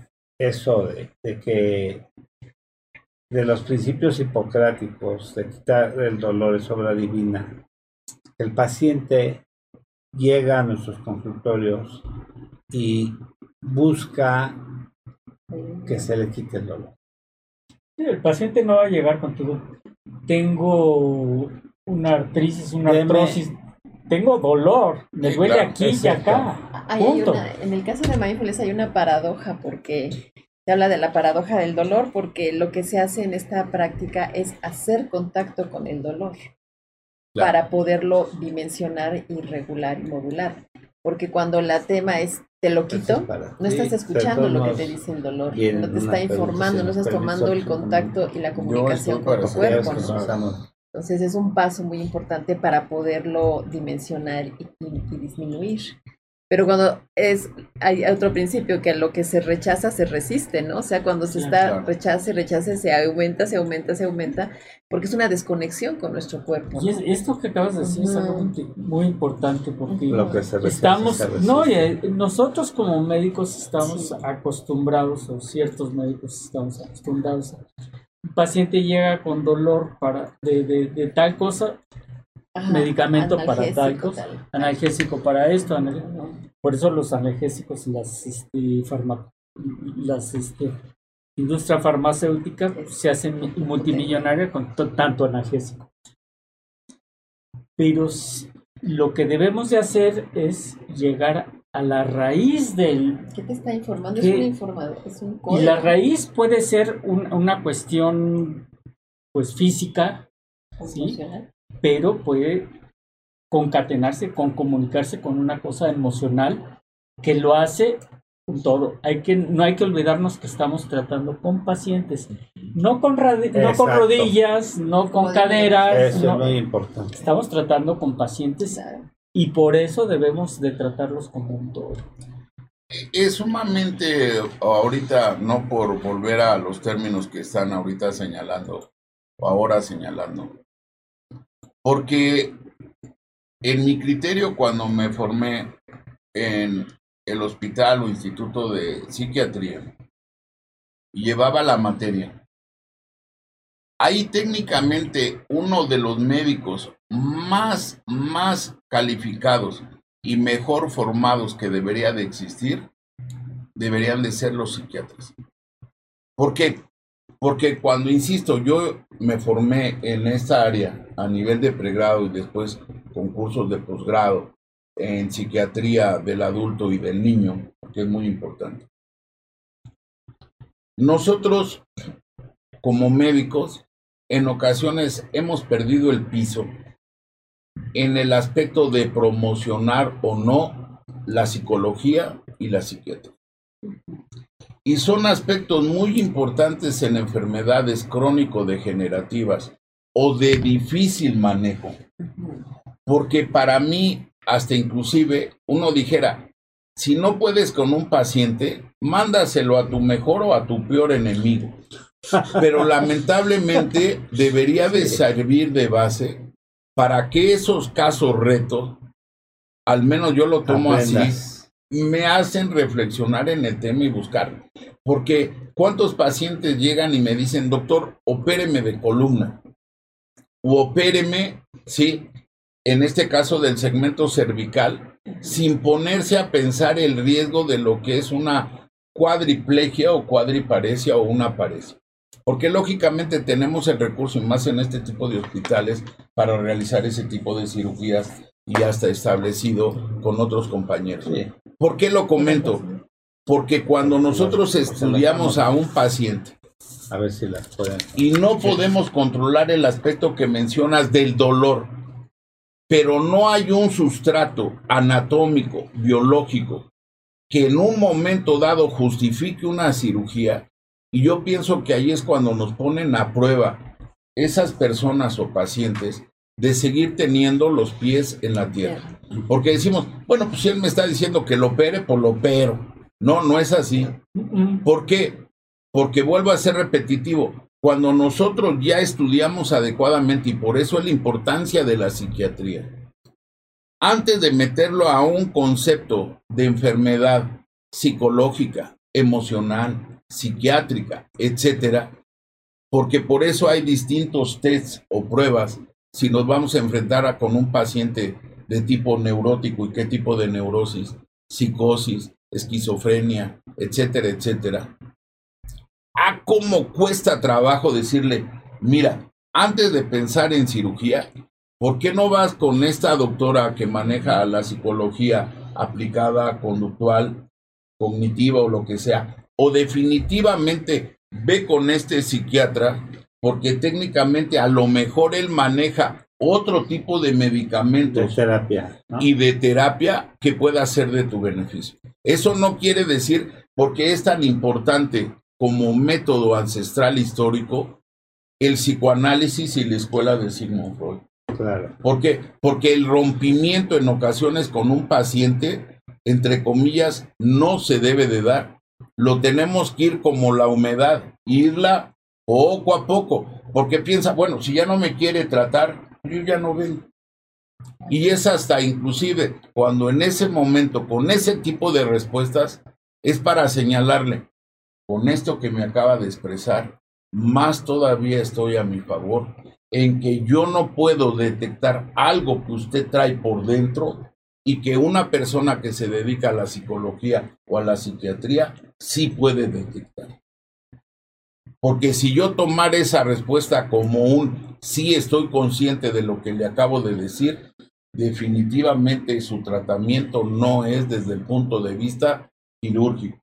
B: eso de, de que de los principios hipocráticos de quitar el dolor es obra divina. El paciente llega a nuestros consultorios y busca que se le quite el dolor.
C: El paciente no va a llegar contigo. Tengo una artritis, una
B: Deme-
C: artrosis. Tengo dolor. Me
A: Sí,
C: duele
A: claro,
C: aquí y acá.
D: Hay
C: Punto.
D: una- en el caso de mindfulness hay una paradoja porque se habla de la paradoja del dolor porque lo que se hace en esta práctica es hacer contacto con el dolor
A: Claro.
D: para poderlo dimensionar y regular y modular. Porque cuando la tema es te lo quito, no estás escuchando lo que te dice el dolor, no te está informando, no estás tomando el contacto y la comunicación con tu cuerpo. Entonces es un paso muy importante para poderlo dimensionar y, y- y disminuir. Pero cuando es, hay otro principio que a lo que se rechaza se resiste, ¿no? O sea, cuando se
C: Sí,
D: está
A: claro.
D: rechaza, rechaza, se aumenta, se aumenta, se aumenta, porque es una desconexión con nuestro cuerpo.
C: Y es- esto que acabas de decir es algo
D: Ujú.
C: muy- importante porque
B: Lo que se rechaza
C: estamos,
B: se resiste.
C: no, eh, nosotros como médicos estamos
D: Sí.
C: acostumbrados, o ciertos médicos estamos acostumbrados. a- Un paciente llega con dolor para de, de- de tal cosa,
D: Ajá,
C: medicamento para tal
D: analgésico,
C: cosa,
D: tal.
C: analgésico para esto, por eso los analgésicos y las este, farma- las este, industria farmacéutica pues, se hacen mi- multimillonaria con to- tanto analgésico. Pero lo que debemos de hacer es llegar a la raíz del
D: ¿Qué te está informando?
C: ¿Qué?
D: Es un informador, es un
C: y
D: código.
C: la raíz puede ser un- una cuestión pues física, ¿sí? Pero puede concatenarse con comunicarse con una cosa emocional que lo hace con todo. Hay que, no hay que olvidarnos que estamos tratando con pacientes, no con, no rodillas, no con caderas,
B: Eso
C: no.
B: es muy importante.
C: estamos tratando con pacientes y por eso debemos de tratarlos como un todo.
A: Es sumamente, ahorita, no por volver a los términos que están ahorita señalando, o ahora señalando, porque en mi criterio cuando me formé en el hospital o instituto de psiquiatría, llevaba la materia. Ahí técnicamente uno de los médicos más, más calificados y mejor formados que debería de existir, deberían de ser los psiquiatras. ¿Por qué? Porque cuando, insisto, yo me formé en esta área a nivel de pregrado y después con cursos de posgrado en psiquiatría del adulto y del niño, que es muy importante. nosotros como médicos en ocasiones hemos perdido el piso en el aspecto de promocionar o no la psicología y la psiquiatría. Y son aspectos muy importantes en enfermedades crónico-degenerativas o de difícil manejo. Porque para mí, hasta inclusive, uno dijera, si no puedes con un paciente, mándaselo a tu mejor o a tu peor enemigo. Pero lamentablemente debería de servir de base para que esos casos retos, al menos yo lo tomo así, me hacen reflexionar en el tema y buscar. Porque ¿cuántos pacientes llegan y me dicen, doctor, opéreme de columna? O opéreme, sí, en este caso del segmento cervical, sin ponerse a pensar el riesgo de lo que es una cuadriplegia o cuadriparesia o una paresia. Porque lógicamente tenemos el recurso, y más en este tipo de hospitales, para realizar ese tipo de cirugías y hasta establecido con otros compañeros. ¿Por qué lo comento? Porque cuando nosotros estudiamos a un paciente
B: a ver si las pueden.
A: y no podemos controlar el aspecto que mencionas del dolor, pero no hay un sustrato anatómico, biológico, que en un momento dado justifique una cirugía, y yo pienso que ahí es cuando nos ponen a prueba esas personas o pacientes de seguir teniendo los pies en la tierra. Porque decimos, bueno, pues si él me está diciendo que lo opere, pues lo opero. No, no es así. ¿Por qué? Porque vuelvo a ser repetitivo. Cuando nosotros ya estudiamos adecuadamente, y por eso es la importancia de la psiquiatría, antes de meterlo a un concepto de enfermedad psicológica, emocional, psiquiátrica, etcétera, porque por eso hay distintos tests o pruebas si nos vamos a enfrentar a, con un paciente de tipo neurótico y qué tipo de neurosis, psicosis, esquizofrenia, etcétera, etcétera. A cómo cuesta trabajo decirle, mira, antes de pensar en cirugía, ¿por qué no vas con esta doctora que maneja la psicología aplicada, conductual, cognitiva o lo que sea? o definitivamente ve con este psiquiatra porque técnicamente a lo mejor él maneja otro tipo de medicamentos
B: terapia,
A: y de terapia que pueda ser de tu beneficio. Eso no quiere decir porque es tan importante como método ancestral histórico el psicoanálisis y la escuela de Sigmund Freud.
B: Claro.
A: ¿Por qué? Porque el rompimiento en ocasiones con un paciente, entre comillas, no se debe de dar lo tenemos que ir como la humedad, irla poco a poco, porque piensa, bueno, si ya no me quiere tratar, yo ya no vengo. Y es hasta inclusive cuando en ese momento, con ese tipo de respuestas, es para señalarle, con esto que me acaba de expresar, más todavía estoy a mi favor, en que yo no puedo detectar algo que usted trae por dentro y que una persona que se dedica a la psicología o a la psiquiatría sí puede detectar. Porque si yo tomar esa respuesta como un sí estoy consciente de lo que le acabo de decir, definitivamente su tratamiento no es desde el punto de vista quirúrgico,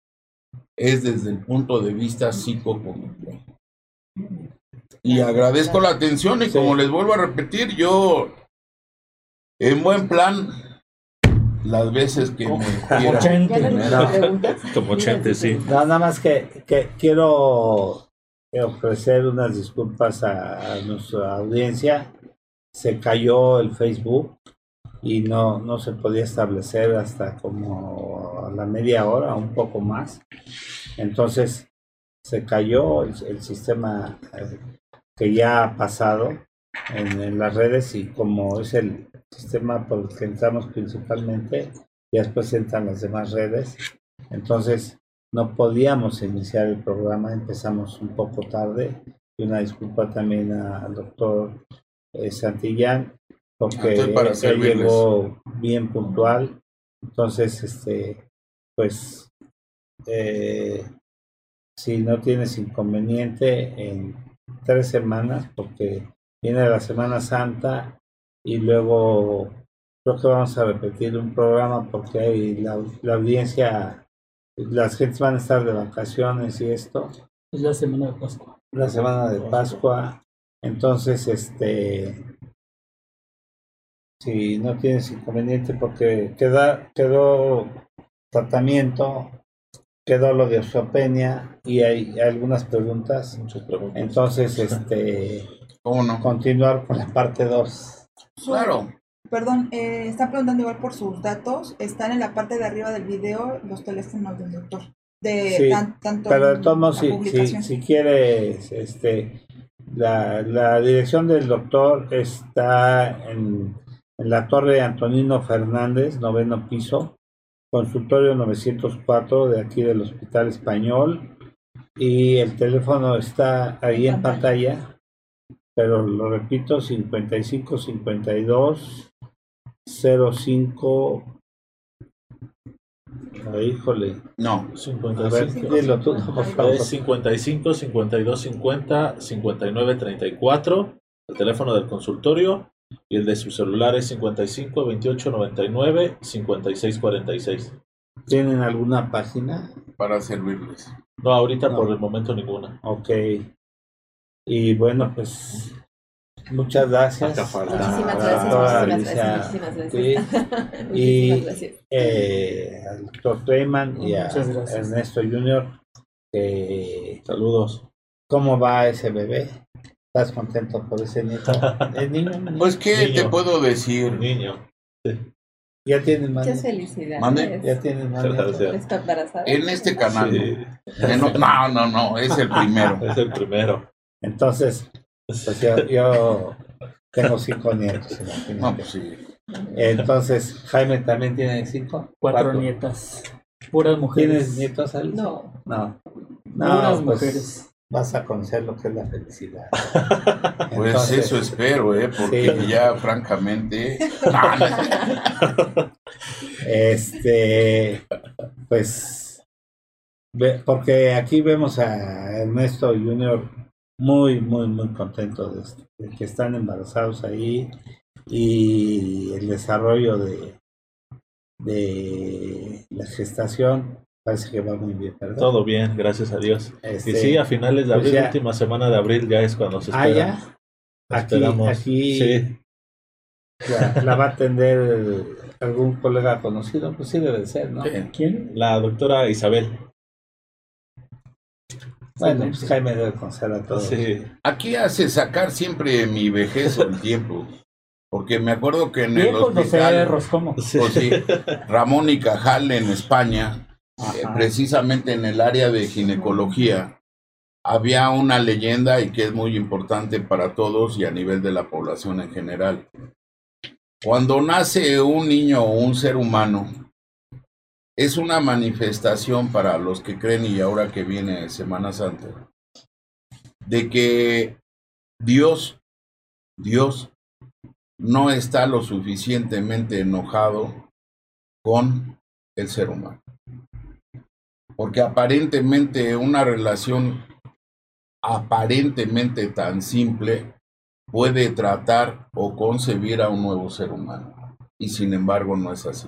A: es desde el punto de vista psicocognitivo. Y agradezco la atención y como les vuelvo a repetir, yo en buen plan las veces que me
B: Como sí. nada más que, que quiero ofrecer unas disculpas a, nuestra audiencia. Se cayó el Facebook y no, no se podía establecer hasta como a la media hora, un poco más. Entonces se cayó el, sistema eh, que ya ha pasado en, las redes y como es el sistema por el que entramos principalmente y después entran las demás redes. Entonces no podíamos iniciar el programa, empezamos un poco tarde y una disculpa también al doctor eh, Santillán porque él llegó bien puntual. Entonces, este, pues, eh, si no tienes inconveniente en tres semanas, porque viene la Semana Santa y luego creo que vamos a repetir un programa porque hay la, audiencia, las gentes van a estar de vacaciones y esto.
C: Es la semana de Pascua.
B: La semana de Pascua. Entonces, este, si no tienes inconveniente porque queda, quedó tratamiento, quedó lo de osteopenia y hay algunas preguntas.
E: Muchas preguntas.
B: Entonces, este,
A: ¿Cómo no?
B: continuar con la parte 2.
A: Claro.
F: Perdón, eh, están preguntando igual por sus datos. Están en la parte de arriba del video los teléfonos del doctor. De
B: Sí,
F: tan- tanto
B: Pero de todos modos, si, si, quieres, este, la, la dirección del doctor está en, en la Torre Antonino Fernández, noveno piso, consultorio 904 de aquí del Hospital Español. Y el teléfono está ahí en pantalla, pero lo repito, 55 52 05. Ay, híjole.
A: No.
B: A ver,
E: 55.
B: dilo tú, por favor.
E: Es 55 52 50 59 34, el teléfono del consultorio y el de su celular es 55 28 99 56 46.
B: ¿Tienen alguna página?
A: Para servirles.
E: No, ahorita
B: No.
E: por el momento ninguna.
B: Ok. Y bueno, pues muchas gracias.
D: Muchísimas gracias, muchísimas gracias, muchísimas
B: Ruiz,
D: gracias.
B: Y- eh, al doctor Clayman y a
C: Muchas gracias.
B: Ernesto Junior. que
E: Saludos.
B: ¿Cómo va ese bebé? ¿Estás contento por ese nieto? ¿Es niño? niño?
A: Pues, ¿qué
E: Niño.
A: te puedo decir?
E: Niño.
B: ya tienes más.
D: Muchas felicidades.
A: Mande.
B: Ya tienes más.
E: Muchas
B: nietos?
E: gracias.
D: ¿Está embarazada?
A: En este canal.
E: Sí,
A: Eh, No, no, no, no, es el primero.
E: es el primero.
B: Entonces, pues yo, yo tengo cinco nietos.
A: No, pues sí.
B: Entonces, Jaime también tiene cinco.
C: Cuatro nietas. Puras mujeres.
B: ¿Tienes nietos, Alice?
D: No.
B: No.
C: Puras
B: No, pues
C: mujeres.
B: vas a conocer lo que es la felicidad.
A: Pues
B: Entonces,
A: eso espero, ¿eh? Porque
B: Sí.
A: ya, francamente.
B: Este, pues, ve- porque aquí vemos a Ernesto Junior muy, muy, muy contento de, esto, de que están embarazados ahí y el desarrollo de, de la gestación parece que va muy bien, ¿verdad?
E: Todo bien, gracias a Dios.
B: Este,
E: Y sí, a finales de
B: pues
E: abril,
B: ya.
E: última semana de abril, ya es cuando se
B: Ah,
E: espera.
B: ya. Aquí,
E: Esperamos.
B: aquí
E: Sí,
B: la, la va a atender algún colega conocido, pues sí debe de ser, ¿no?
C: ¿Quién?
E: la doctora Isabel.
B: Bueno, pues Jaime debe conocer a todos.
E: Sí,
A: Aquí hace sacar siempre mi vejez o el tiempo. Porque me acuerdo que en el hospital, pues sí, Ramón y Cajal en España, eh, precisamente en el área de ginecología, había una leyenda y que es muy importante para todos y a nivel de la población en general. Cuando nace un niño o un ser humano, es una manifestación para los que creen y ahora que viene Semana Santa, de que Dios, Dios, no está lo suficientemente enojado con el ser humano. Porque aparentemente una relación aparentemente tan simple puede tratar o concebir a un nuevo ser humano. Y sin embargo no es así.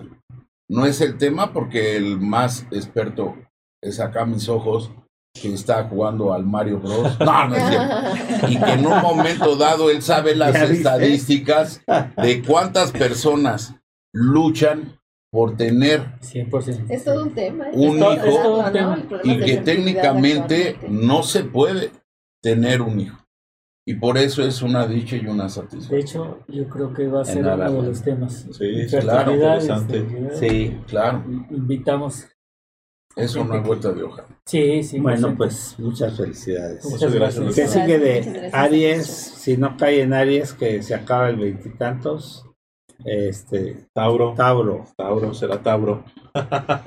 A: No es el tema porque el más experto es acá mis ojos que está jugando al Mario Bros. No, no es cierto. Y que en un momento dado él sabe las estadísticas de cuántas personas luchan por tener
C: 100%.
D: Es todo un tema. es
A: Un
D: todo-
A: hijo
D: es todo un
C: y
D: tema,
A: que técnicamente no se puede tener un hijo. Y por eso es una dicha y una
C: De
A: satisfacción.
C: hecho, yo creo que va a ser uno de los temas.
E: Sí,
A: claro,
C: Fertilidad,
E: interesante.
B: Sí,
A: Claro,
C: Invitamos.
A: eso no es vuelta de hoja.
C: Sí, sí.
B: bueno, pues muchas felicidades.
C: Muchas gracias.
B: ¿Qué sigue de. Aries? Si no cae en Aries, que se acaba el veintitantos. Este,
E: Tauro.
B: Tauro.
E: Tauro, será Tauro.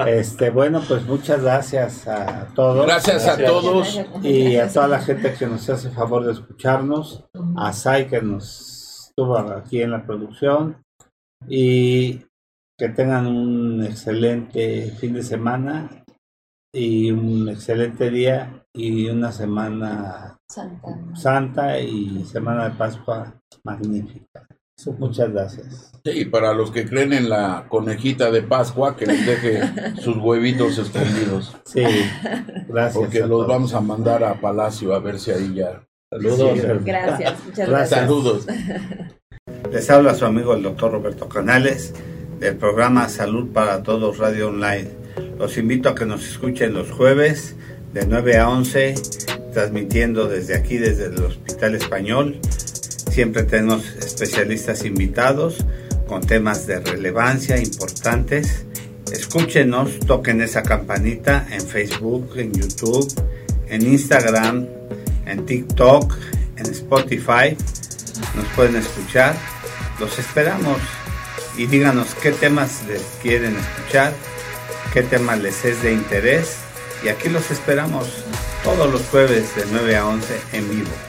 B: Este, bueno, pues muchas gracias a todos.
A: Gracias a
E: Gracias.
A: todos.
B: Y a toda la gente que nos hace favor de escucharnos. A Sai que nos estuvo aquí en la producción. Y que tengan un excelente fin de semana. Y un excelente día. Y una semana
D: Santa.
B: santa y semana de Pascua magnífica. Muchas gracias.
A: Sí, para los que creen en la conejita de Pascua, que les deje sus huevitos escondidos.
B: Sí, gracias.
A: Porque los
B: todos.
A: vamos a mandar a Palacio a ver si ahí ya.
E: Saludos.
B: Sí,
D: Gracias, muchas
B: Gracias.
D: gracias.
A: Saludos.
B: Les habla su amigo el doctor Roberto Canales del programa Salud para Todos Radio Online. Los invito a que nos escuchen los jueves de 9 a 11, transmitiendo desde aquí, desde el Hospital Español. Siempre tenemos especialistas invitados con temas de relevancia importantes. Escúchenos, toquen esa campanita en Facebook, en YouTube, en Instagram, en TikTok, en Spotify. Nos pueden escuchar. Los esperamos y díganos qué temas les quieren escuchar, qué temas les es de interés. Y aquí los esperamos todos los jueves de 9 a 11 en vivo.